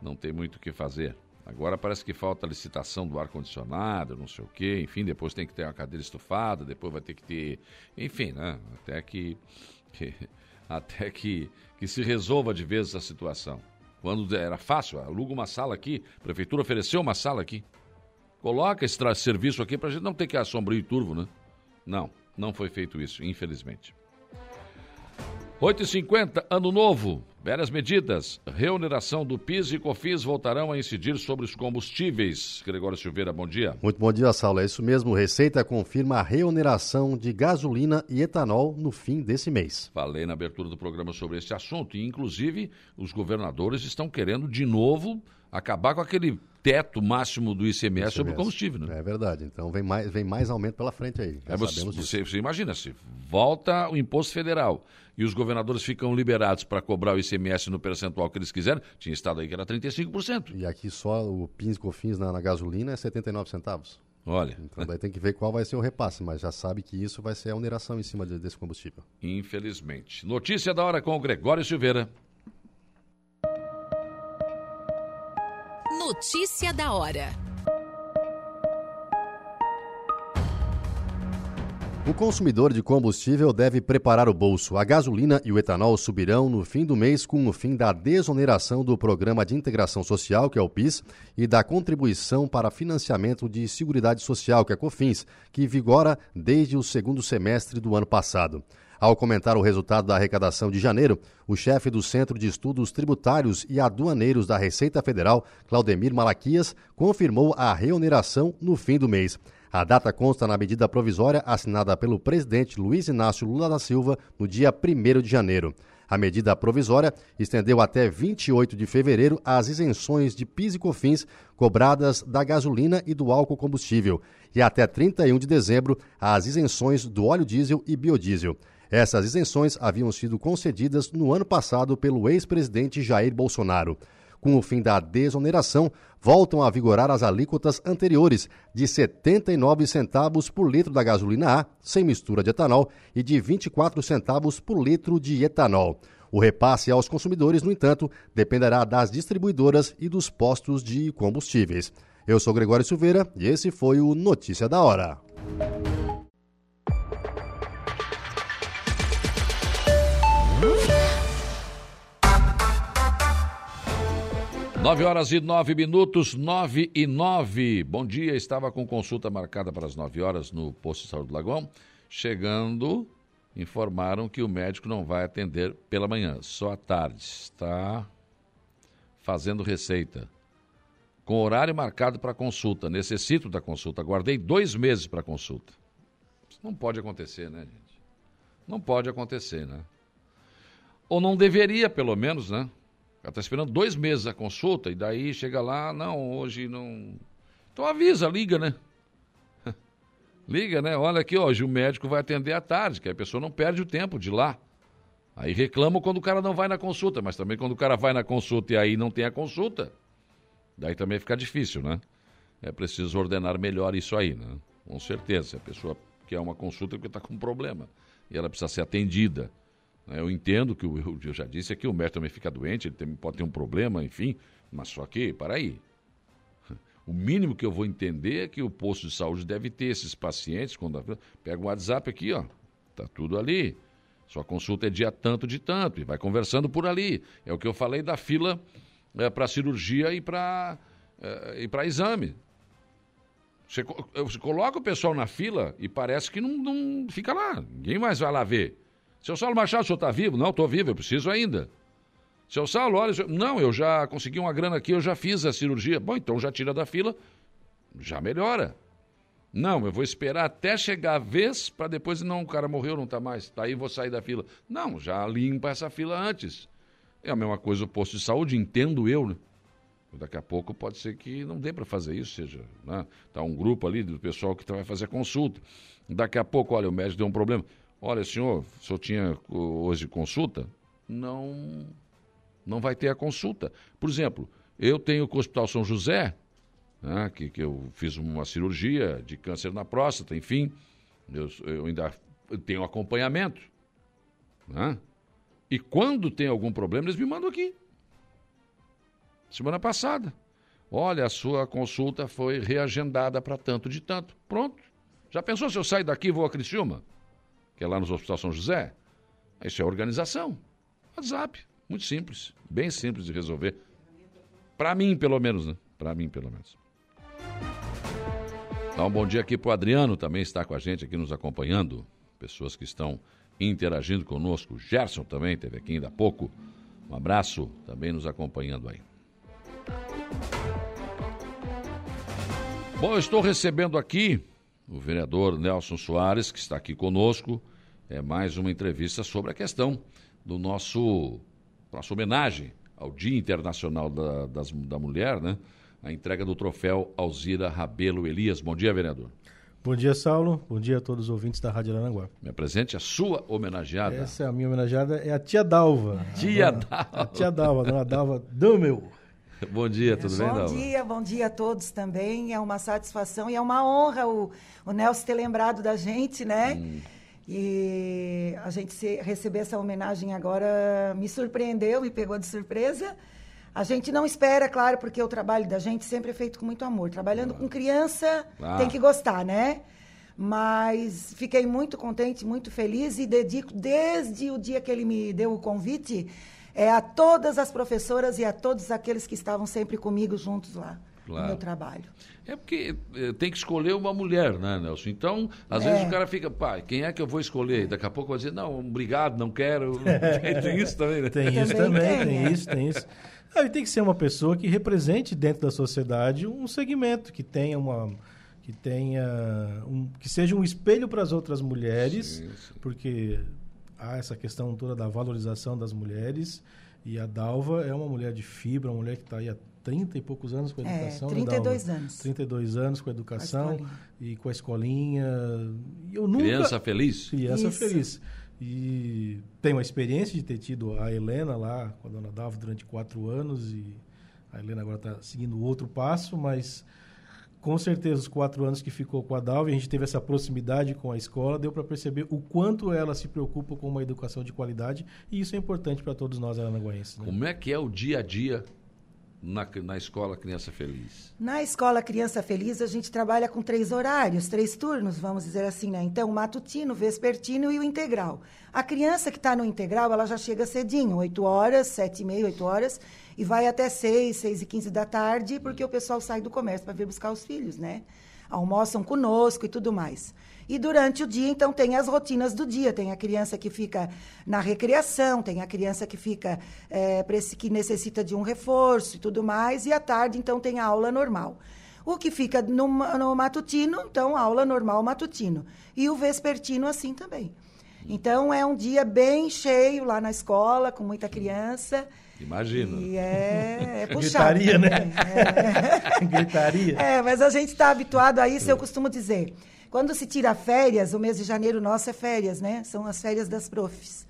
Não tem muito o que fazer. Agora parece que falta licitação do ar-condicionado, não sei o quê, enfim, depois tem que ter uma cadeira estufada, depois vai ter que ter. Enfim, né? Até que. que *laughs* até que, que se resolva de vez essa situação. Quando era fácil, aluga uma sala aqui, a prefeitura ofereceu uma sala aqui. Coloca esse serviço aqui para a gente não ter que assombrir e turvo, né? Não, não foi feito isso, infelizmente. 8h50, ano novo. Velhas medidas. Reoneração do PIS e COFIS voltarão a incidir sobre os combustíveis. Gregório Silveira, bom dia. Muito bom dia, Saulo. É isso mesmo. Receita confirma a reoneração de gasolina e etanol no fim desse mês. Falei na abertura do programa sobre esse assunto e, inclusive, os governadores estão querendo de novo acabar com aquele teto máximo do ICMS, ICMS, sobre o combustível. Né? É verdade. Então vem mais, vem mais aumento pela frente aí. É, você, você, você, imagina, se volta o imposto federal e os governadores ficam liberados para cobrar o ICMS no percentual que eles quiserem, tinha estado aí que era 35%. E aqui só o PINS COFINS na, na gasolina é 79 centavos. Olha. Então daí tem que ver qual vai ser o repasse, mas já sabe que isso vai ser a oneração em cima desse combustível. Infelizmente. Notícia da hora com o Gregório Silveira. Notícia da hora. O consumidor de combustível deve preparar o bolso. A gasolina e o etanol subirão no fim do mês com o fim da desoneração do Programa de Integração Social, que é o PIS, e da contribuição para financiamento de Seguridade Social, que é COFINS, que vigora desde o segundo semestre do ano passado. Ao comentar o resultado da arrecadação de janeiro, o chefe do Centro de Estudos Tributários e Aduaneiros da Receita Federal, Claudemir Malaquias, confirmou a reoneração no fim do mês. A data consta na medida provisória assinada pelo presidente Luiz Inácio Lula da Silva no dia 1 de janeiro. A medida provisória estendeu até 28 de fevereiro as isenções de PIS e COFINS cobradas da gasolina e do álcool combustível e até 31 de dezembro as isenções do óleo diesel e biodiesel. Essas isenções haviam sido concedidas no ano passado pelo ex-presidente Jair Bolsonaro. Com o fim da desoneração, voltam a vigorar as alíquotas anteriores de 79 centavos por litro da gasolina A, sem mistura de etanol, e de 24 centavos por litro de etanol. O repasse aos consumidores, no entanto, dependerá das distribuidoras e dos postos de combustíveis. Eu sou Gregório Silveira e esse foi o Notícia da Hora. 9 horas e 9 minutos, 9 e 9. Bom dia, estava com consulta marcada para as 9 horas no posto de saúde do Lagoão. Chegando, informaram que o médico não vai atender pela manhã, só à tarde. Está fazendo receita. Com horário marcado para consulta. Necessito da consulta. Aguardei dois meses para consulta. Isso não pode acontecer, né, gente? Não pode acontecer, né? Ou não deveria, pelo menos, né? Ela está esperando dois meses a consulta e daí chega lá, não, hoje não. Então avisa, liga, né? *laughs* liga, né? Olha aqui, hoje o médico vai atender à tarde, que a pessoa não perde o tempo de lá. Aí reclamam quando o cara não vai na consulta, mas também quando o cara vai na consulta e aí não tem a consulta, daí também fica difícil, né? É preciso ordenar melhor isso aí, né? Com certeza. A pessoa quer uma consulta é porque está com um problema e ela precisa ser atendida. Né? Eu entendo que, o, eu já disse aqui, o médico também fica doente, ele tem, pode ter um problema, enfim, mas só que, para aí. O mínimo que eu vou entender é que o posto de saúde deve ter esses pacientes, quando pega um WhatsApp aqui, ó, tá tudo ali. Sua consulta é dia tanto de tanto, e vai conversando por ali. É o que eu falei da fila é, para cirurgia e para é, e para exame. Você, você, coloca o pessoal na fila e parece que não, não fica lá. Ninguém mais vai lá ver. Seu Saulo Machado, o senhor está vivo? Não, estou vivo, eu preciso ainda. Seu Saulo, olha, não, eu já consegui uma grana aqui, eu já fiz a cirurgia. Bom, então já tira da fila, já melhora. Não, eu vou esperar até chegar a vez para depois, não, o cara morreu, não está mais, tá aí, vou sair da fila. Não, já limpa essa fila antes. É a mesma coisa o posto de saúde, entendo eu, né? Daqui a pouco pode ser que não dê para fazer isso, seja, né? Tá um grupo ali do pessoal que vai fazer consulta. Daqui a pouco, olha, o médico deu um problema. Olha, senhor, o senhor tinha hoje consulta? Não, não vai ter a consulta. Por exemplo, eu tenho com o Hospital São José, né, que, que eu fiz uma cirurgia de câncer na próstata, enfim, eu, eu ainda tenho acompanhamento. Né? E quando tem algum problema, eles me mandam aqui. Semana passada. Olha, a sua consulta foi reagendada para tanto de tanto. Pronto. Já pensou se eu sair daqui e vou a Criciúma? Que é lá nos Hospital São José. Isso é organização. WhatsApp. Muito simples. Bem simples de resolver. Para mim, pelo menos, né? Para mim, pelo menos. Dá um bom dia aqui para o Adriano, também está com a gente aqui nos acompanhando. Pessoas que estão interagindo conosco. Gerson também teve aqui ainda há pouco. Um abraço, também nos acompanhando aí. Bom, eu estou recebendo aqui o vereador Nelson Soares, que está aqui conosco, é mais uma entrevista sobre a questão do nosso nossa homenagem ao Dia Internacional da, das, da Mulher, né? A entrega do troféu Alzira Rabelo Elias. Bom dia, vereador. Bom dia, Saulo. Bom dia a todos os ouvintes da Rádio Aranguá. Me apresente a sua homenageada. Essa é a minha homenageada, é a tia Dalva. *laughs* Tia dona, Dalva. A tia Dalva, dona Dalva Dumel. *laughs* Bom dia, tudo bem, Dalva? Bom dia, bom dia a todos também. É uma satisfação e é uma honra o, o Nelson ter lembrado da gente, né? Hum. E a gente se, receber essa homenagem agora me surpreendeu, me pegou de surpresa. A gente não espera, claro, porque o trabalho da gente sempre é feito com muito amor. Trabalhando com criança, ah. tem que gostar, né? Mas fiquei muito contente, muito feliz e dedico desde o dia que ele me deu o convite é, a todas as professoras e a todos aqueles que estavam sempre comigo juntos lá claro. no meu trabalho. É porque é, tem que escolher uma mulher, né, Nelson? Então, às é. vezes o cara fica, pai, quem é que eu vou escolher? Daqui a pouco vai dizer, não, obrigado, não quero. *laughs* tem isso também, né? Tem isso também, tem, isso, tem isso. Ah, tem que ser uma pessoa que represente dentro da sociedade um segmento, que tenha uma que tenha um, que seja um espelho para as outras mulheres, sim, sim. porque há essa questão toda da valorização das mulheres. E a Dalva é uma mulher de fibra, uma mulher que está aí há 30 e poucos anos com a é, educação. É, 32 né, anos. 32 anos com a educação a e com a escolinha. Eu nunca... Criança feliz? Criança Isso. feliz. E tenho a experiência de ter tido a Helena lá com a dona Dalva durante quatro anos e a Helena agora está seguindo outro passo, mas com certeza os quatro anos que ficou com a Dalva, a gente teve essa proximidade com a escola, deu para perceber o quanto ela se preocupa com uma educação de qualidade e isso é importante para todos nós aranaguenses. Né? Como é que é o dia a dia na, na escola Criança Feliz? Na escola Criança Feliz, a gente trabalha com três horários, três turnos, vamos dizer assim, né? Então, o matutino, o vespertino e o integral. A criança que está no integral, ela já chega cedinho, 8 horas, 7 e meia, 8 horas, e vai até 6, 6 e 15 da tarde, porque o pessoal sai do comércio para vir buscar os filhos, né? Almoçam conosco e tudo mais. E durante o dia, então, tem as rotinas do dia. Tem a criança que fica na recreação, tem a criança que fica é, que necessita de um reforço e tudo mais. E à tarde, então, tem a aula normal. O que fica no, no matutino, então, aula normal matutino. E o vespertino, assim também. Então, é um dia bem cheio lá na escola, com muita criança. Imagina. E é, é *laughs* puxado. Gritaria, né? É. *laughs* Gritaria. É, mas a gente está habituado a isso, eu costumo dizer. Quando se tira férias, o mês de janeiro nosso é férias, né? São as férias das profs.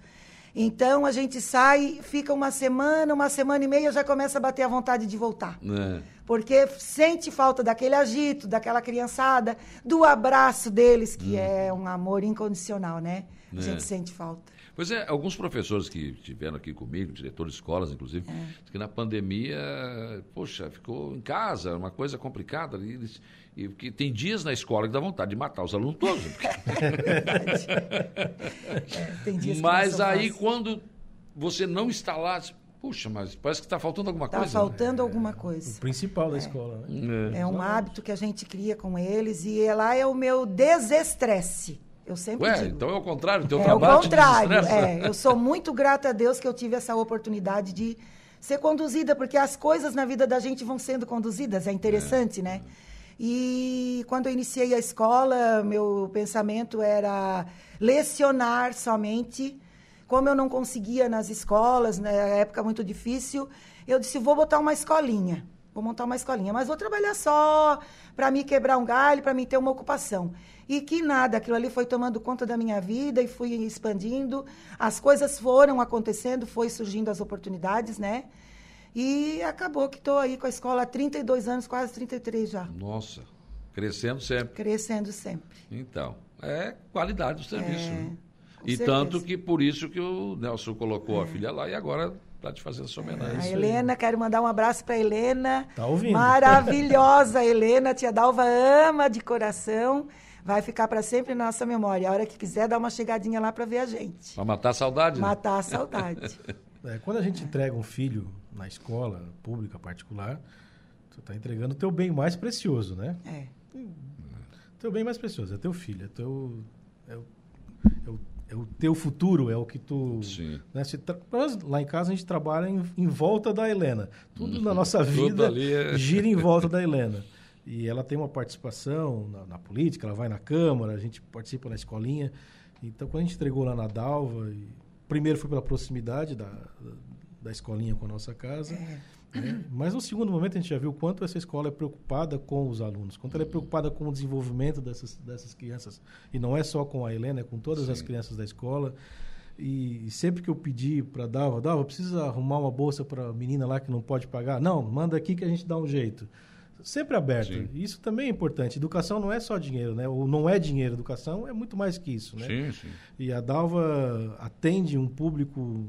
Então a gente sai, fica uma semana, uma semana e meia, já começa a bater a vontade de voltar. É. Porque sente falta daquele agito, daquela criançada, do abraço deles, que hum. é um amor incondicional, né? A é. gente sente falta. Pois é, alguns professores que estiveram aqui comigo, diretores de escolas, inclusive, é. que na pandemia, poxa, ficou em casa, uma coisa complicada. Eles, e que tem dias na escola que dá vontade de matar os alunos todos. *laughs* é, tem dias Mas aí, quando você não está lá, Puxa, mas parece que está faltando alguma tá coisa. Está faltando alguma coisa. O principal da é. escola, né? É, é um hábito que a gente cria com eles e lá é o meu desestresse. Eu sempre Ué, digo. então é o contrário, teu é trabalho o contrário, é. Eu sou muito grata a Deus que eu tive essa oportunidade de ser conduzida, porque as coisas na vida da gente vão sendo conduzidas, é interessante, é. né? E quando eu iniciei a escola, meu pensamento era lecionar somente. Como eu não conseguia nas escolas, na né, época muito difícil, eu disse: vou botar uma escolinha. Vou montar uma escolinha, mas vou trabalhar só para me quebrar um galho, para me ter uma ocupação. E que nada, aquilo ali foi tomando conta da minha vida e fui expandindo. As coisas foram acontecendo, foi surgindo as oportunidades, né? E acabou que estou aí com a escola há 32 anos, quase 33 já. Nossa, crescendo sempre. Crescendo sempre. Então, é qualidade do serviço. É, né? E certeza. tanto que por isso que o Nelson colocou é. a filha lá e agora está te fazendo sua homenagem. a Helena, quero mandar um abraço para Helena. Tá ouvindo? Maravilhosa *laughs* Helena, tia Dalva ama de coração vai ficar para sempre na nossa memória. A hora que quiser, dá uma chegadinha lá para ver a gente. Para matar a saudade. Né? Matar a saudade. *laughs* é, quando a gente entrega um filho na escola pública, particular, tu está entregando o teu bem mais precioso, né? É. Teu bem mais precioso, é teu filho, é teu... É o, é o, é o teu futuro, é o que tu. Sim. Né, lá em casa a gente trabalha em, em volta da Helena. Tudo uhum. na nossa vida é... *laughs* gira em volta da Helena. E ela tem uma participação na, na, política, ela vai na Câmara, a gente participa na escolinha. Então, quando a gente entregou lá na Dalva, e, primeiro foi pela proximidade da, da, escolinha com a nossa casa. É. Né? Mas no segundo momento a gente já viu o quanto essa escola é preocupada com os alunos, quanto ela é preocupada com o desenvolvimento dessas, dessas crianças. E não é só com a Helena, é com todas Sim. as crianças da escola. E, e sempre que eu pedi para Dalva, Dalva, precisa arrumar uma bolsa para a menina lá que não pode pagar? Não, manda aqui que a gente dá um jeito sempre aberto. Sim. Isso também é importante. Educação não é só dinheiro, né? Ou não é dinheiro. Educação é muito mais que isso, né? Sim, sim. E a Dalva atende um público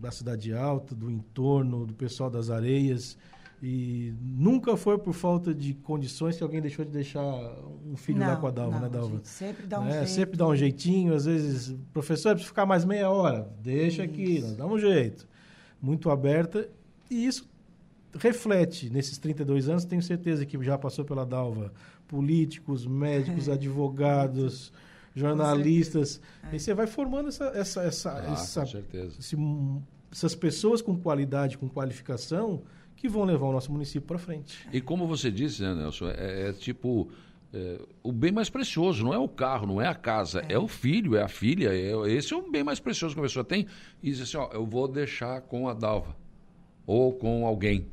da cidade alta, do entorno, do pessoal das areias. E nunca foi por falta de condições que alguém deixou de deixar um filho não, lá com a Dalva, não, né, Dalva? Sempre dá um né? jeito. Sempre dá um jeitinho. Às vezes, professor, precisa ficar mais meia hora. Deixa isso. aqui, dá um jeito. Muito aberta. E isso reflete nesses 32 anos, tenho certeza que já passou pela Dalva políticos, médicos, advogados, jornalistas. É. E você vai formando essa, essa, essa, ah, essa esse, essas pessoas com qualidade, com qualificação, que vão levar o nosso município para frente. E como você disse, né, Nelson, é, é tipo é, o bem mais precioso, não é o carro, não é a casa, é, é o filho, é a filha, é, esse é o bem mais precioso que a pessoa tem. E diz assim, ó, eu vou deixar com a Dalva ou com alguém.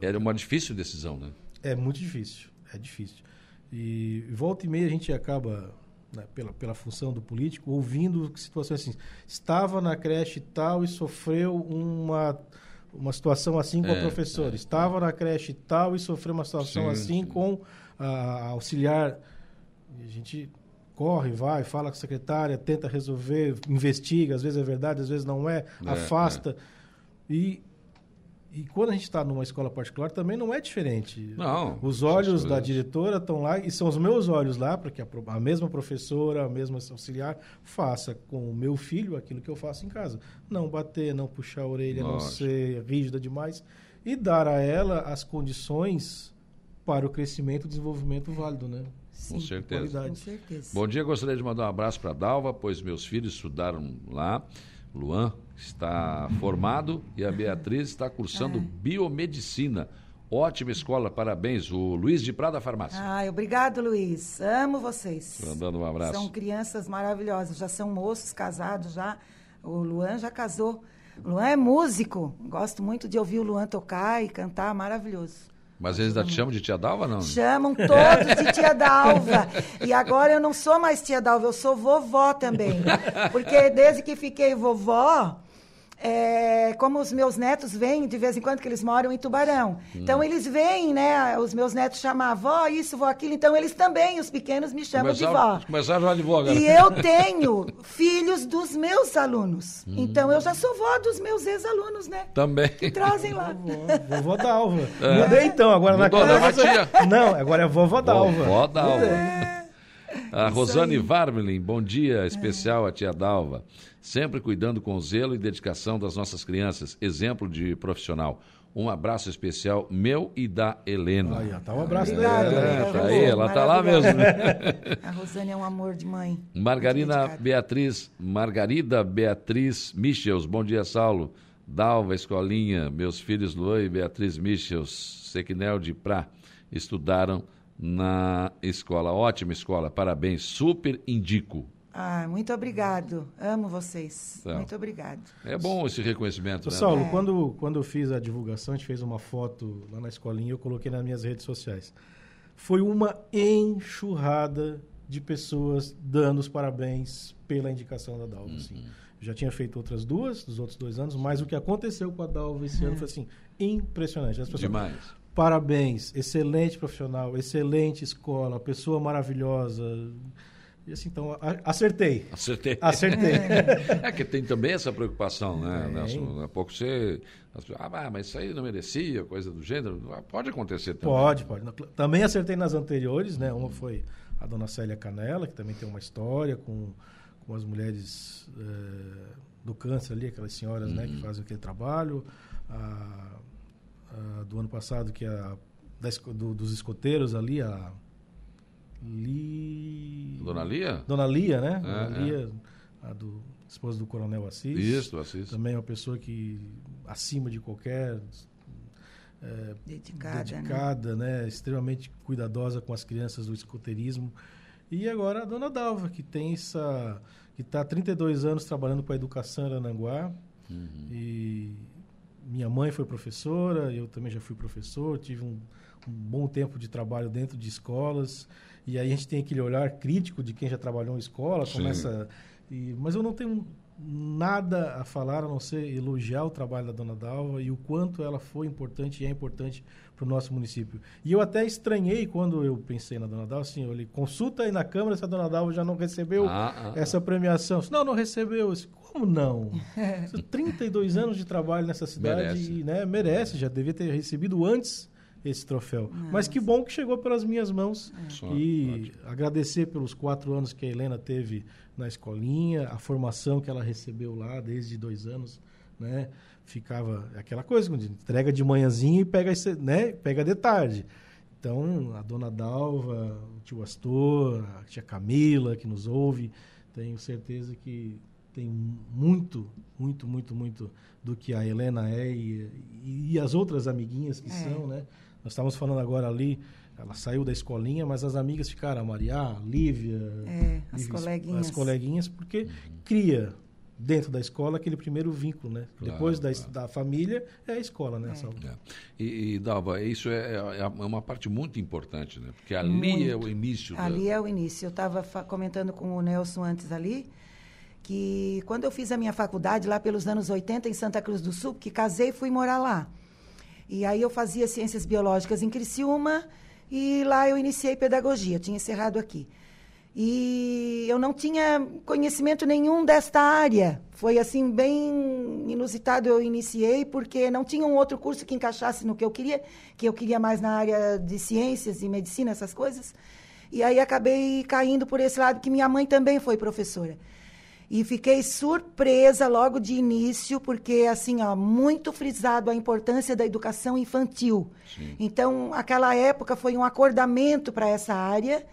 Era uma difícil decisão, né? É muito difícil, é difícil. E volta e meia a gente acaba né, pela, pela função do político, ouvindo situações assim. Estava na creche tal e sofreu uma, uma situação assim com É, a professora. Estava na creche tal e sofreu uma situação Sim, assim sim. com a auxiliar. E a gente corre, vai, fala com a secretária, tenta resolver, investiga, às vezes é verdade, às vezes não é, É, afasta. E, e quando a gente está numa escola particular também não é diferente. Não, Os olhos da diretora estão lá e são os meus olhos lá, para que a, a mesma professora, a mesma auxiliar faça com o meu filho aquilo que eu faço em casa. Não bater, não puxar a orelha, não Lógico. ser rígida demais e dar a ela as condições para o crescimento e desenvolvimento válido, né? Com certeza. Com certeza. Bom dia, gostaria de mandar um abraço para Dalva, pois meus filhos estudaram lá. Luan está formado e a Beatriz está cursando biomedicina. Ótima escola, parabéns. O Luiz de Prada Farmácia. Ai, obrigado, Luiz. Amo vocês. Mandando um abraço. São crianças maravilhosas, já são moços casados já. O Luan já casou. O Luan é músico. Gosto muito de ouvir o Luan tocar e cantar, maravilhoso. Mas eles ainda te chamam de tia Dalva, não? Chamam todos de tia Dalva. E agora eu não sou mais tia Dalva, eu sou vovó também. Porque desde que fiquei vovó, é, como os meus netos vêm de vez em quando, que eles moram em Tubarão. Então eles vêm, né? Os meus netos chamam vó, isso, vó, aquilo. Então eles também, os pequenos, me chamam de vó. Começaram, já de vó agora. E eu tenho filhos dos meus alunos. Então eu já sou vó dos meus ex-alunos, né? Também. Que trazem lá. Vovó Dalva. É. Mudei então, agora Mudou, na não, casa. tia. Não, agora é vovó Dalva. Vó Dalva. É. A Rosane Varmelin, bom dia especial à tia Dalva. Sempre cuidando com zelo e dedicação das nossas crianças. Exemplo de profissional. Um abraço especial meu e da Helena. Aí, tá um abraço. É, Helena. tá aí, ela tá lá mesmo. Maravilhosa. A Rosane é um amor de mãe. Margarina. Beatriz, Margarida Beatriz Michels, bom dia, Saulo. Dalva, Escolinha, meus filhos Luan e Beatriz Michels, Sequinel de Prá, estudaram na escola. Ótima escola, parabéns, super indico. Ah, muito obrigado. Amo vocês. Tá. Muito obrigado. É bom esse reconhecimento, Ô, né? Saulo, quando, quando eu fiz a divulgação, a gente fez uma foto lá na escolinha, eu coloquei nas minhas redes sociais. Foi uma enxurrada de pessoas dando os parabéns pela indicação da Dalva. assim. Já tinha feito outras duas, dos outros dois anos, mas o que aconteceu com a Dalva esse ano foi assim, impressionante. As pessoas, Demais. Parabéns, excelente profissional, excelente escola, pessoa maravilhosa. E assim, então, acertei. Acertei. Acertei. *laughs* É que tem também essa preocupação, né, Tem. Nelson? A pouco você. Ah, mas isso aí não merecia, coisa do gênero. Ah, Pode acontecer também. Pode, pode. Também acertei nas anteriores, né? Uma foi a dona Célia Canela, que também tem uma história com, com as mulheres eh, do câncer ali, aquelas senhoras né, que fazem aquele trabalho. A, a do ano passado, que é a da do- dos escoteiros ali, a Li... Dona Lia? Dona Lia, né? É, Dona é. Lia, a do esposa do Coronel Assis. Isso, Assis. Também é uma pessoa que, acima de qualquer é, Dedicada, né? dedicada, né? Extremamente cuidadosa com as crianças do escoteirismo. E agora a dona Dalva, que tem essa. que está há 32 anos trabalhando com a educação em Arananguá. E minha mãe foi professora, eu também já fui professor, tive um, um bom tempo de trabalho dentro de escolas. E aí a gente tem aquele olhar crítico de quem já trabalhou em escola, Sim. começa. E, mas eu não tenho nada a falar a não ser elogiar o trabalho da dona Dalva e o quanto ela foi importante e é importante para o nosso município. E eu até estranhei quando eu pensei na dona Dalva, assim, eu falei, consulta aí na Câmara se a dona Dalva já não recebeu Ah, ah, essa premiação. Não, não recebeu. Eu disse, Como não? *laughs* 32 anos de trabalho nessa cidade Merece. e né, merece, já devia ter recebido antes esse troféu. Mas que bom que chegou pelas minhas mãos. Só, E agradecer pelos quatro anos que a Helena teve na escolinha, a formação que ela recebeu lá desde dois anos, né? Ficava aquela coisa, entrega de manhãzinha e pega, né? pega de tarde. Então, a dona Dalva, o tio Astor, a tia Camila, que nos ouve, tenho certeza que tem muito, muito, muito, muito do que a Helena é e, e as outras amiguinhas que É. são, né? Nós estávamos falando agora ali, ela saiu da escolinha, mas as amigas ficaram, a Maria, a Lívia, É, as Lívia, coleguinhas. as coleguinhas, porque cria, dentro da escola aquele primeiro vínculo, né? Claro, Depois da, claro. da família é a escola, né? Saulo? É. E, e Dalva, isso é, é uma parte muito importante, né? Porque ali Muito. é o início Ali da... é o início. Eu estava comentando com o Nelson antes ali, que quando eu fiz a minha faculdade, lá pelos anos 80, em Santa Cruz do Sul, que casei e fui morar lá. E aí eu fazia ciências biológicas em Criciúma e lá eu iniciei pedagogia, tinha encerrado aqui. E eu não tinha conhecimento nenhum desta área. Foi assim bem inusitado eu iniciei porque não tinha um outro curso que encaixasse no que eu queria, que eu queria mais na área de ciências e medicina, essas coisas. E aí acabei caindo por esse lado que minha mãe também foi professora. E fiquei surpresa logo de início, porque assim, ó, muito frisado a importância da educação infantil. Então, aquela época foi um acordamento para essa área,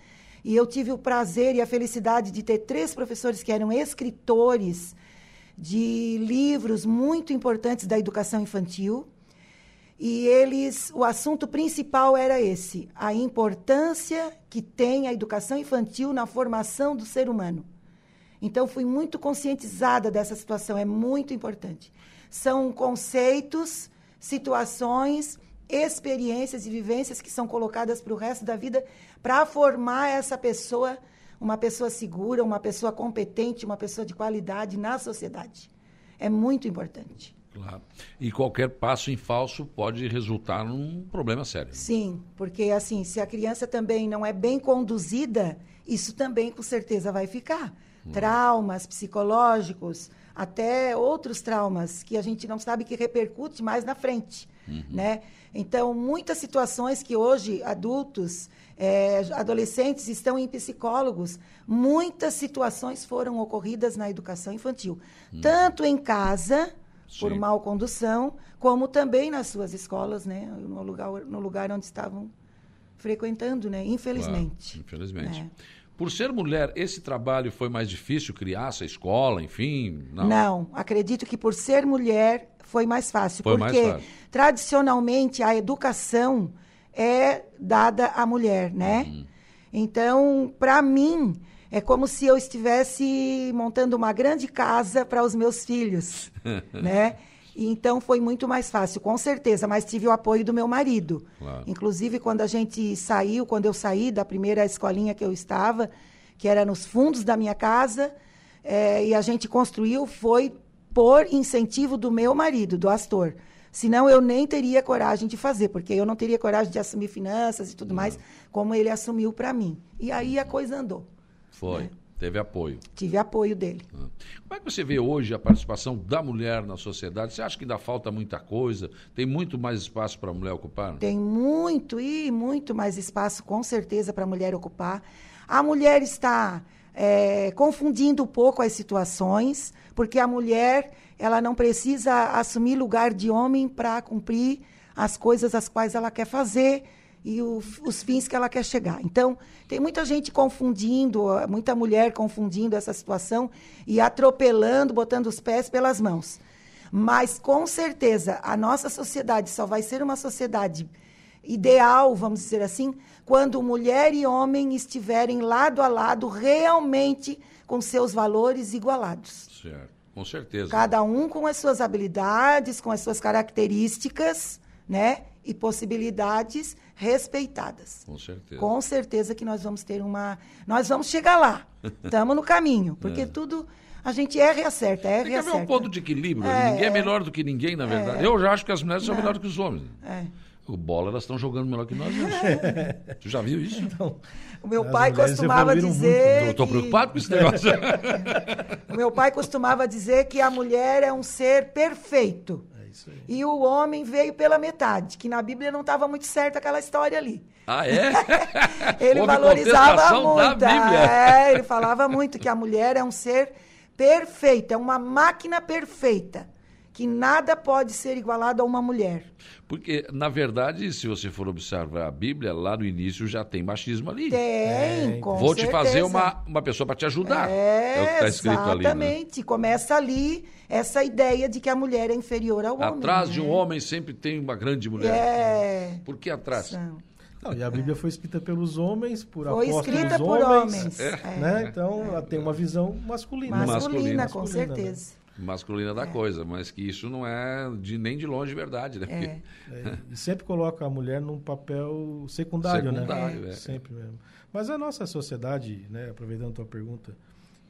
e eu tive o prazer e a felicidade de ter três professores que eram escritores de livros muito importantes da educação infantil. E eles, o assunto principal era esse: a importância que tem a educação infantil na formação do ser humano. Então, fui muito conscientizada dessa situação, é muito importante. São conceitos, situações, experiências e vivências que são colocadas para o resto da vida para formar essa pessoa, uma pessoa segura, uma pessoa competente, uma pessoa de qualidade na sociedade. É muito importante. Claro. E qualquer passo em falso pode resultar num problema sério. Sim, porque assim, se a criança também não é bem conduzida, isso também com certeza vai ficar. Traumas psicológicos, até outros traumas que a gente não sabe que repercute mais na frente, né? Então, muitas situações que hoje adultos, eh, adolescentes estão em psicólogos, muitas situações foram ocorridas na educação infantil, tanto em casa por Sim. mal condução, como também nas suas escolas, né? No lugar, no lugar onde estavam frequentando, né? Infelizmente. Claro, infelizmente. É. Por ser mulher, esse trabalho foi mais difícil criar essa escola, enfim? Não. Não. acredito que por ser mulher foi mais fácil, Foi mais porque fácil. tradicionalmente a educação é dada à mulher, né? Uhum. Então, para mim, é como se eu estivesse montando uma grande casa para os meus filhos, *laughs* né? E Então foi muito mais fácil, com certeza, mas tive o apoio do meu marido. Claro. Inclusive, quando a gente saiu, quando eu saí da primeira escolinha que eu estava, que era nos fundos da minha casa, eh, e a gente construiu, foi por incentivo do meu marido, do Astor. Senão eu nem teria coragem de fazer, porque eu não teria coragem de assumir finanças e tudo mais, como ele assumiu para mim. E aí a coisa andou. Foi. Teve apoio. Tive apoio dele. Como é que você vê hoje a participação da mulher na sociedade? Você acha que ainda falta muita coisa? Tem muito mais espaço para a mulher ocupar? Tem muito e muito mais espaço, com certeza, para a mulher ocupar. A mulher está é, confundindo um pouco as situações, porque a mulher ela não precisa assumir lugar de homem para cumprir as coisas as quais ela quer fazer e o- os fins que ela quer chegar. Então, tem muita gente confundindo, muita mulher confundindo essa situação e atropelando, botando os pés pelas mãos. Mas, com certeza, a nossa sociedade só vai ser uma sociedade ideal, vamos dizer assim, quando mulher e homem estiverem lado a lado, realmente com seus valores igualados. Certo. Com certeza. Cada um com as suas habilidades, com as suas características, né? E possibilidades respeitadas. Com certeza. Com certeza que nós vamos ter uma. Nós vamos chegar lá. *laughs* Estamos no caminho. Porque É. tudo. A gente erra e acerta, erra Tem e que haver um ponto de equilíbrio. É, ninguém é é. melhor do que ninguém, na verdade. É. Eu já acho que as mulheres são Não. melhores que os homens. É. O bola, elas estão jogando melhor que nós. né? *laughs* tu já viu isso? O meu As pai costumava dizer. Que- preocupado com esse negócio. *laughs* O meu pai costumava dizer que a mulher é um ser perfeito. Isso aí. E o homem veio pela metade, que na Bíblia não estava muito certa aquela história ali. ah, é? *laughs* Ele Houve valorizava muito. É, ele falava muito que a mulher é um ser perfeito, é uma máquina perfeita, que nada pode ser igualado a uma mulher. Porque, na verdade, se você for observar a Bíblia, lá no início já tem machismo ali. Tem, com Vou te certeza. fazer uma, uma pessoa para te ajudar. É, o que está escrito ali. Né? exatamente. Começa ali essa ideia de que a mulher é inferior ao homem. Atrás né? de um homem sempre tem uma grande mulher. É. Por que atrás? São. Não, e a Bíblia foi escrita pelos homens, por Foi apóstolos escrita por homens. homens, é. Né? Então, ela tem uma visão masculina. Masculina, com Masculina, né? Masculina da coisa, mas que isso não é de, nem de longe verdade, né? Porque- É, e sempre coloca a mulher num papel secundário, Secundário, né? é. Sempre mesmo. Mas a nossa sociedade, né, aproveitando a tua pergunta,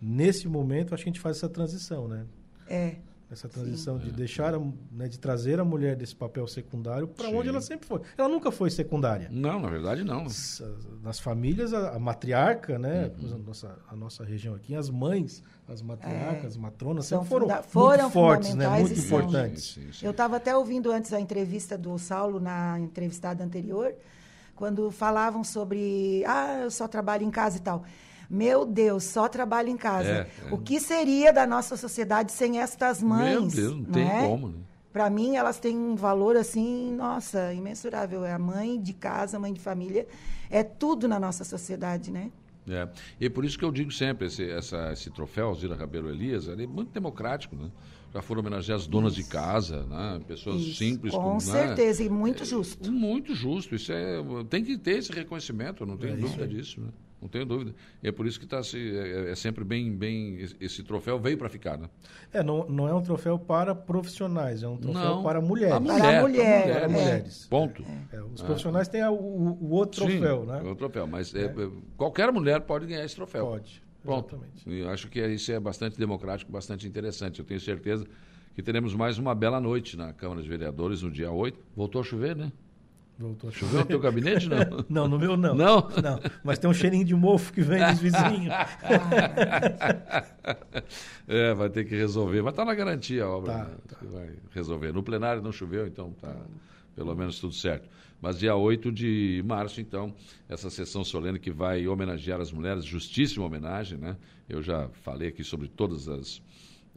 nesse momento acho que a gente faz essa transição, né? É. Essa transição de deixar, a, né, de trazer a mulher desse papel secundário para onde ela sempre foi. Ela nunca foi secundária. Não, na verdade não. Nas, nas famílias, a, a matriarca, né? Uhum. A, nossa, a nossa região aqui, as mães, as matriarcas, as matronas, São sempre foram, funda- foram muito fortes, né? Muito e são. importantes. Eu estava até ouvindo antes a entrevista do Saulo, na entrevistada anterior, quando falavam sobre, ah, eu só trabalho em casa e tal. Meu Deus, só trabalho em casa. É, é. O que seria da nossa sociedade sem estas mães? Meu Deus, não tem é? como, né? Para mim, elas têm um valor assim, nossa, imensurável. É a mãe de casa, mãe de família, é tudo na nossa sociedade, né? É. E por isso que eu digo sempre, esse, essa, esse troféu Alzira Rabelo Elias, ele é muito democrático, né? Já foram homenageadas donas de casa, né? Pessoas Isso, simples. com né? certeza, e muito justo. Muito justo. Isso é, tem que ter esse reconhecimento, eu não tenho É isso dúvida disso, né? Não tenho dúvida. E é por isso que tá se, é, é sempre bem, bem. esse- troféu veio para ficar, né? É, não, não é um troféu para profissionais, é um troféu Não, para mulheres. a mulher, Para mulher, Para é. mulheres. Ponto. É, os É. profissionais têm o, o outro troféu, Sim, né? é o troféu. Mas é, é, qualquer mulher pode ganhar esse troféu. Pode, Pronto. E eu acho que isso é bastante democrático, bastante interessante. Eu tenho certeza que teremos mais uma bela noite na Câmara de Vereadores no dia 8. Voltou a chover, né? Voltou a Choveu no teu gabinete, não? *laughs* não, no meu não. Não? Não, mas tem um cheirinho de mofo que vem dos vizinhos. *laughs* é, vai ter que resolver. Mas está na garantia a obra. Tá, né? Que Vai resolver. No plenário não choveu, então tá pelo menos tudo certo. Mas dia 8 de março, então, essa sessão solene que vai homenagear as mulheres, justíssima homenagem, né? Eu já falei aqui sobre todas as.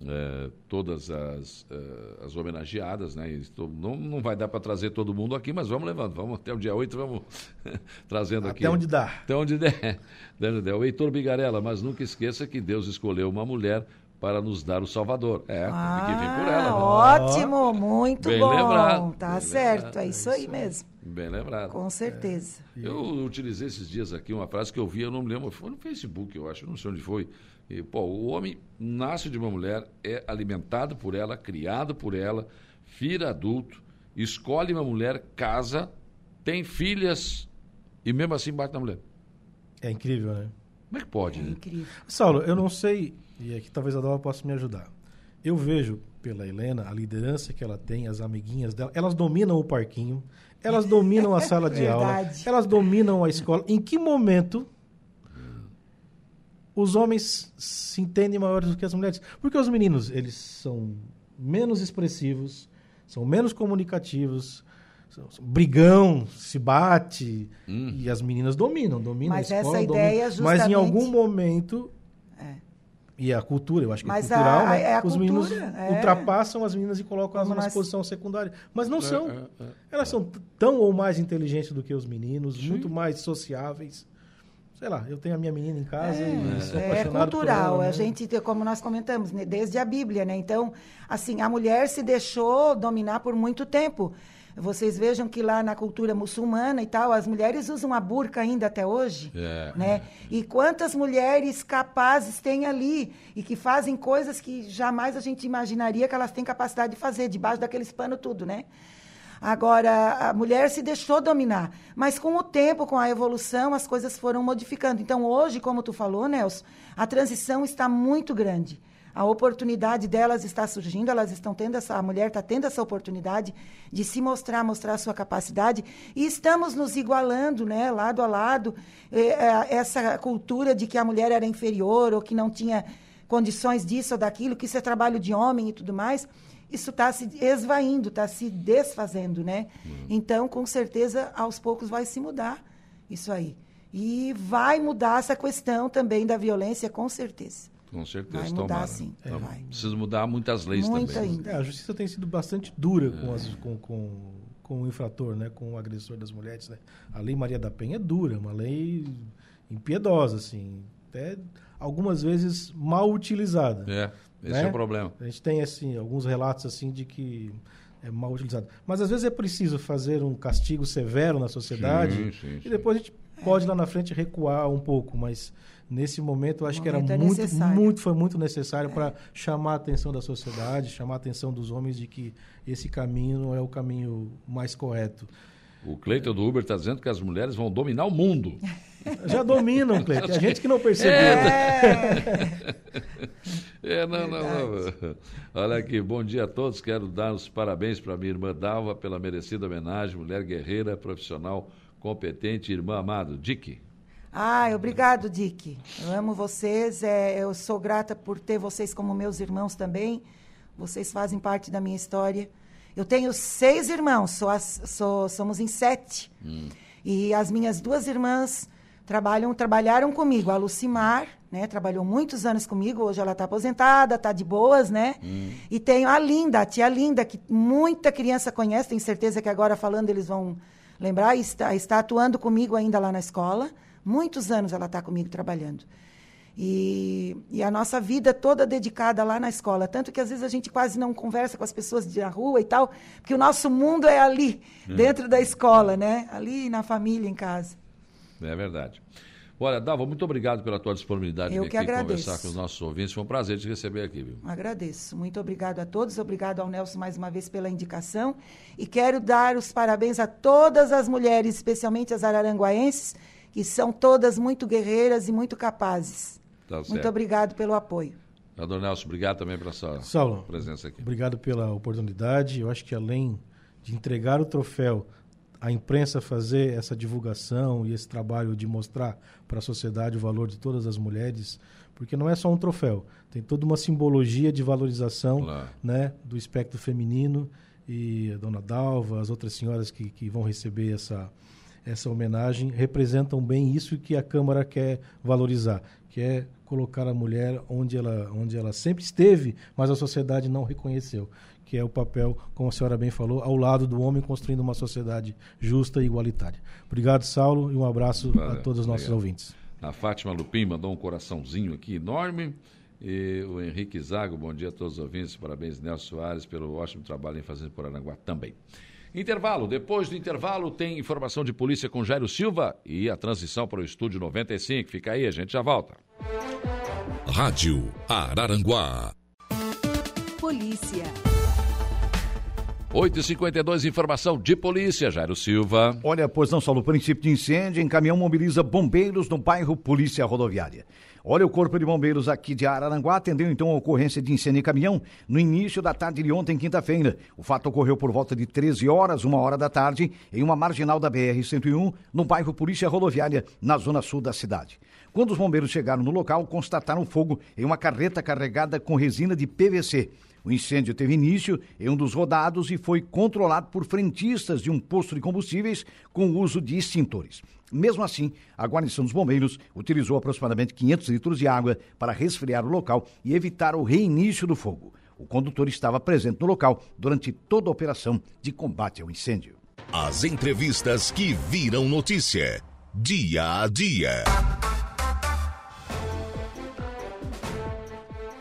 Eh, todas as, eh, as homenageadas, né? Estou- não, não vai dar para trazer todo mundo aqui, mas vamos levando, vamos até o dia 8, vamos *laughs* trazendo aqui. Até onde dá. Até onde *laughs* der. Até onde der. O Heitor Bigarella, mas nunca esqueça que Deus escolheu uma mulher para nos dar o Salvador. É, tem que vir por ela. né? Ah, Ótimo, muito Bem bom. lembrado, Tá bem certo, lembrado, é é isso aí mesmo. Bem lembrado. Com certeza. Eu utilizei esses dias aqui uma frase que eu vi, eu não me lembro, foi no Facebook, eu acho, não sei onde foi. E, pô, o homem nasce de uma mulher, é alimentado por ela, criado por ela, vira adulto, escolhe uma mulher, casa, tem filhas e mesmo assim bate na mulher. É incrível, né? Como é que pode, né? Incrível. Saulo, eu não sei, e aqui talvez a Dora possa me ajudar. Eu vejo pela Helena a liderança que ela tem, as amiguinhas dela, elas dominam o parquinho, elas dominam a sala de *laughs* aula, Verdade. elas dominam a escola. Em que momento os homens se entendem maiores do que as mulheres? Porque os meninos, eles são menos expressivos, são menos comunicativos, são- são- brigão, se bate, e as meninas dominam, dominam Mas a escola, essa ideia Mas em justamente- algum momento e a cultura, eu acho que Mas é cultural, a- né? é a Os meninos cultura, é. ultrapassam as meninas e colocam elas Como numa nós- posição secundária. Mas não É, são. é, é. Elas são tão ou mais inteligentes do que os meninos, muito mais sociáveis. Sei lá, eu tenho a minha menina em casa e sou É apaixonado por cultural, ela, né? a gente, como nós comentamos, né, desde a Bíblia, né? Então, assim, a mulher se deixou dominar por muito tempo. Vocês vejam que lá na cultura muçulmana e tal, as mulheres usam a burca ainda até hoje, É. né? E quantas mulheres capazes tem ali e que fazem coisas que jamais a gente imaginaria que elas têm capacidade de fazer, debaixo daqueles panos tudo, né? Agora, a mulher se deixou dominar. Mas com o tempo, com a evolução, as coisas foram modificando. Então, hoje, como tu falou, Nelson, a transição está muito grande. A oportunidade delas está surgindo, elas estão tendo essa, a mulher está tendo essa oportunidade de se mostrar, mostrar a sua capacidade, e estamos nos igualando, né, lado a lado, Eh, eh, essa cultura de que a mulher era inferior ou que não tinha condições disso ou daquilo, que isso é trabalho de homem e tudo mais, isso está se esvaindo, está se desfazendo, né? Então, com certeza, aos poucos vai se mudar isso aí. E vai mudar essa questão também da violência, com certeza. Com certeza, Vai mudar, tomara. sim, Então, vai. Precisa mudar muitas leis Muito também. ainda. É, a justiça tem sido bastante dura É. com, as- com, com, com o infrator, né? com o agressor das mulheres. Né? A Lei Maria da Penha é dura, uma lei impiedosa, assim, até algumas vezes mal utilizada. É, esse né? é o problema. A gente tem assim, alguns relatos assim de que é mal utilizado. Mas às vezes é preciso fazer um castigo severo na sociedade Sim, sim, e depois a gente pode lá na frente recuar um pouco, mas nesse momento eu acho que era momento é muito, necessário. muito, foi muito necessário para chamar a atenção da sociedade, chamar a atenção dos homens de que esse caminho não é o caminho mais correto. O Cleiton do Uber está dizendo que as mulheres vão dominar o mundo. *laughs* Já dominam, Cleiton. A gente que não percebeu. É, não, não, não. Olha aqui, bom dia a todos. Quero dar os parabéns para minha irmã Dalva pela merecida homenagem, mulher guerreira, profissional, competente, irmã amado. Dick. Ai, obrigado, Dick. Eu amo vocês. é, eu sou grata por ter vocês como meus irmãos também. Vocês fazem parte da minha história. Eu tenho seis irmãos, sou as- sou- somos em sete. E as minhas duas irmãs trabalham, trabalharam comigo. A Lucimar, né, trabalhou muitos anos comigo. Hoje ela está aposentada, está de boas, né? E tenho a Linda, a tia Linda, que muita criança conhece. Tenho certeza que agora falando eles vão lembrar. Está, está atuando comigo ainda lá na escola. Muitos anos ela está comigo trabalhando. E, e a nossa vida toda dedicada lá na escola. Tanto que às vezes a gente quase não conversa com as pessoas de na rua e tal, porque o nosso mundo é ali, dentro da escola, né? Ali na família, em casa. É verdade. Olha, Dalva, muito obrigado pela tua disponibilidade Eu de que aqui agradeço. conversar com os nossos ouvintes. Foi um prazer te receber aqui, viu? Agradeço. Muito obrigado a todos. Obrigado ao Nelson mais uma vez pela indicação. E quero dar os parabéns a todas as mulheres, especialmente as araranguaenses, que são todas muito guerreiras e muito capazes. Tá certo. Muito obrigado pelo apoio. Ador Nelson, obrigado também pela sua Saulo, presença aqui. Obrigado pela oportunidade. Eu acho que além de entregar o troféu, a imprensa fazer essa divulgação e esse trabalho de mostrar para a sociedade o valor de todas as mulheres, porque não é só um troféu, tem toda uma simbologia de valorização Claro. né, do espectro feminino e a dona Dalva, as outras senhoras que, que vão receber essa, essa homenagem representam bem isso que a Câmara quer valorizar, que é colocar a mulher onde ela, onde ela sempre esteve, mas a sociedade não reconheceu, que é o papel, como a senhora bem falou, ao lado do homem construindo uma sociedade justa e igualitária. Obrigado, Saulo, e um abraço a Valeu, todos os nossos obrigado. ouvintes. A Fátima Lupim mandou um coraçãozinho aqui enorme. E o Henrique Zago, bom dia a todos os ouvintes. Parabéns, Nelson Soares, pelo ótimo trabalho em fazer por Aranguá também. Intervalo. Depois do intervalo, tem informação de polícia com Jairo Silva e a transição para o estúdio 95. Fica aí, a gente já volta. Rádio Araranguá. Polícia. 8h52, informação de polícia, Jairo Silva. Olha, pois não, Saulo, princípio de incêndio em caminhão mobiliza bombeiros no bairro Polícia Rodoviária. Olha, o Corpo de Bombeiros aqui de Araranguá atendeu então a ocorrência de incêndio em caminhão no início da tarde de ontem, quinta-feira. O fato ocorreu por volta de 13 horas, uma hora da tarde, em uma marginal da BR-101, no bairro Polícia Rodoviária, na zona sul da cidade. Quando os bombeiros chegaram no local, constataram fogo em uma carreta carregada com resina de PVC. O incêndio teve início em um dos rodados e foi controlado por frentistas de um posto de combustíveis com o uso de extintores. Mesmo assim, a guarnição dos bombeiros utilizou aproximadamente 500 litros de água para resfriar o local e evitar o reinício do fogo. O condutor estava presente no local durante toda a operação de combate ao incêndio. As entrevistas que viram notícia. Dia a dia.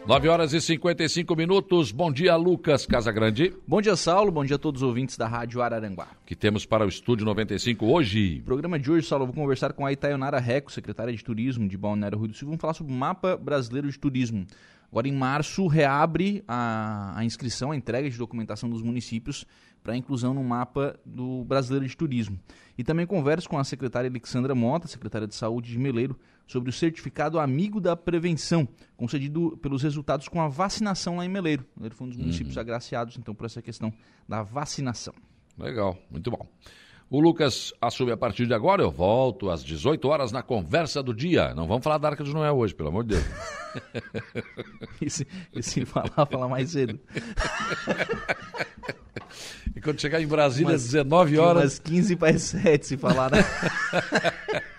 9 horas e 55 minutos. Bom dia, Lucas Casagrande. Bom dia, Saulo. Bom dia a todos os ouvintes da Rádio Araranguá. Que temos para o estúdio 95 hoje. Programa de hoje, Saulo, vou conversar com a Itaionara Reco, secretária de Turismo de Balneário Rio do Sul. Vamos falar sobre o Mapa Brasileiro de Turismo. Agora, em março, reabre a, a inscrição, a entrega de documentação dos municípios para a inclusão no mapa do Brasileiro de Turismo. E também converso com a secretária Alexandra Mota, secretária de Saúde de Meleiro, sobre o certificado Amigo da Prevenção, concedido pelos resultados com a vacinação lá em Meleiro. Ele foi um dos municípios agraciados, então, por essa questão da vacinação. Legal, muito bom. O Lucas assume a partir de agora. Eu volto às 18 horas na conversa do dia. Não vamos falar da Arca de Noé hoje, pelo amor de Deus. *laughs* e, se, e se falar, falar mais cedo. E quando chegar em Brasília às Umas- 19 horas. Umas 15 para 7, se falar, né? *laughs*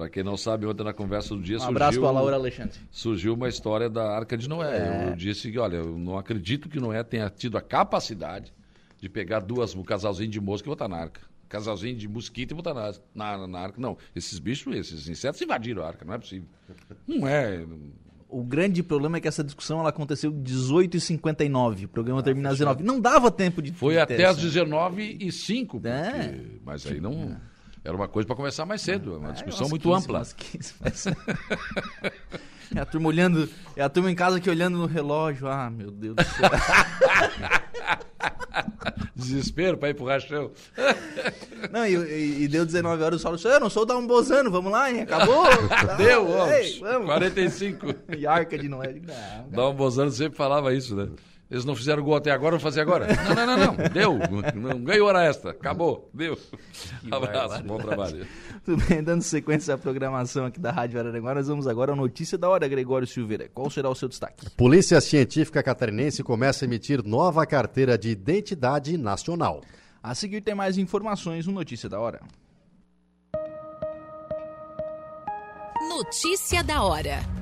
Para quem não sabe, ontem na conversa do dia Um surgiu. abraço pra Laura Alexandre. Surgiu uma história da Arca de Noé. É. Eu disse que, olha, eu não acredito que Noé tenha tido a capacidade de pegar duas, um casalzinho de mosca e botar na arca. Casalzinho de mosquito e botar na, na, na arca. Não, esses bichos, esses insetos invadiram a arca, não é possível. Não é. o grande problema é que essa discussão ela aconteceu 18h59. O programa termina às 19 Não dava tempo de. Foi até às essa- 19h05. É. Mas aí não. Era uma coisa para começar mais cedo. É uma discussão umas muito 15, ampla. umas 15, mas- *laughs* É a turma olhando, é a turma em casa aqui olhando no relógio. Ah, meu Deus do céu. *laughs* Desespero para ir pro rachão. *laughs* Não, e, e- e deu 19 horas, o Saulo disse, eu não sou o Dalmbozano, vamos lá, hein? Acabou? Deu, ó, Ei, vamos. 45. E arca de Noé. Dá um Bozano sempre falava isso, né? Eles não fizeram gol até agora, vão fazer agora. *laughs* Não, não, não, não. Deu. Não ganhou hora extra. Acabou. Deu. Abraço, bom trabalho. Tudo bem, dando sequência à programação aqui da Rádio Araranguá, nós vamos agora à notícia da hora, Gregório Silveira. Qual será o seu destaque? Polícia Científica Catarinense começa a emitir nova carteira de identidade nacional. A seguir tem mais informações no Notícia da Hora. Notícia da hora.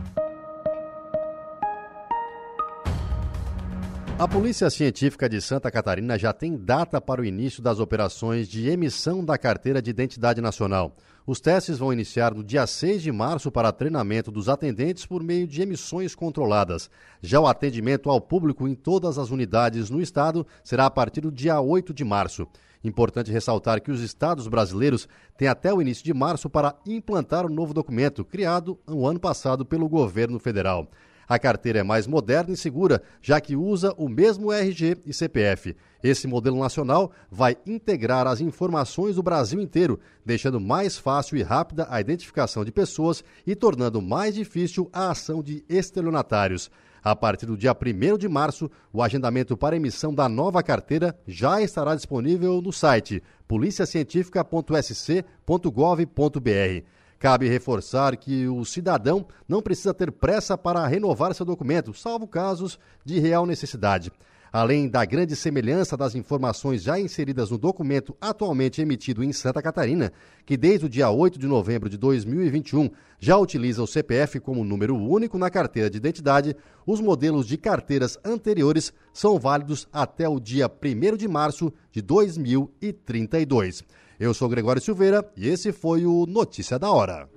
A Polícia Científica de Santa Catarina já tem data para o início das operações de emissão da carteira de identidade nacional. Os testes vão iniciar no dia 6 de março para treinamento dos atendentes por meio de emissões controladas. Já o atendimento ao público em todas as unidades no estado será a partir do dia 8 de março. Importante ressaltar que os estados brasileiros têm até o início de março para implantar o novo documento, criado no ano passado pelo governo federal. A carteira é mais moderna e segura, já que usa o mesmo RG e CPF. Esse modelo nacional vai integrar as informações do Brasil inteiro, deixando mais fácil e rápida a identificação de pessoas e tornando mais difícil a ação de estelionatários. A partir do dia 1 de março, o agendamento para emissão da nova carteira já estará disponível no site policiacientifica.sc.gov.br. Cabe reforçar que o cidadão não precisa ter pressa para renovar seu documento, salvo casos de real necessidade. Além da grande semelhança das informações já inseridas no documento atualmente emitido em Santa Catarina, que desde o dia 8 de novembro de 2021 já utiliza o CPF como número único na carteira de identidade, os modelos de carteiras anteriores são válidos até o dia 1 de março de 2032. Eu sou Gregório Silveira e esse foi o Notícia da Hora.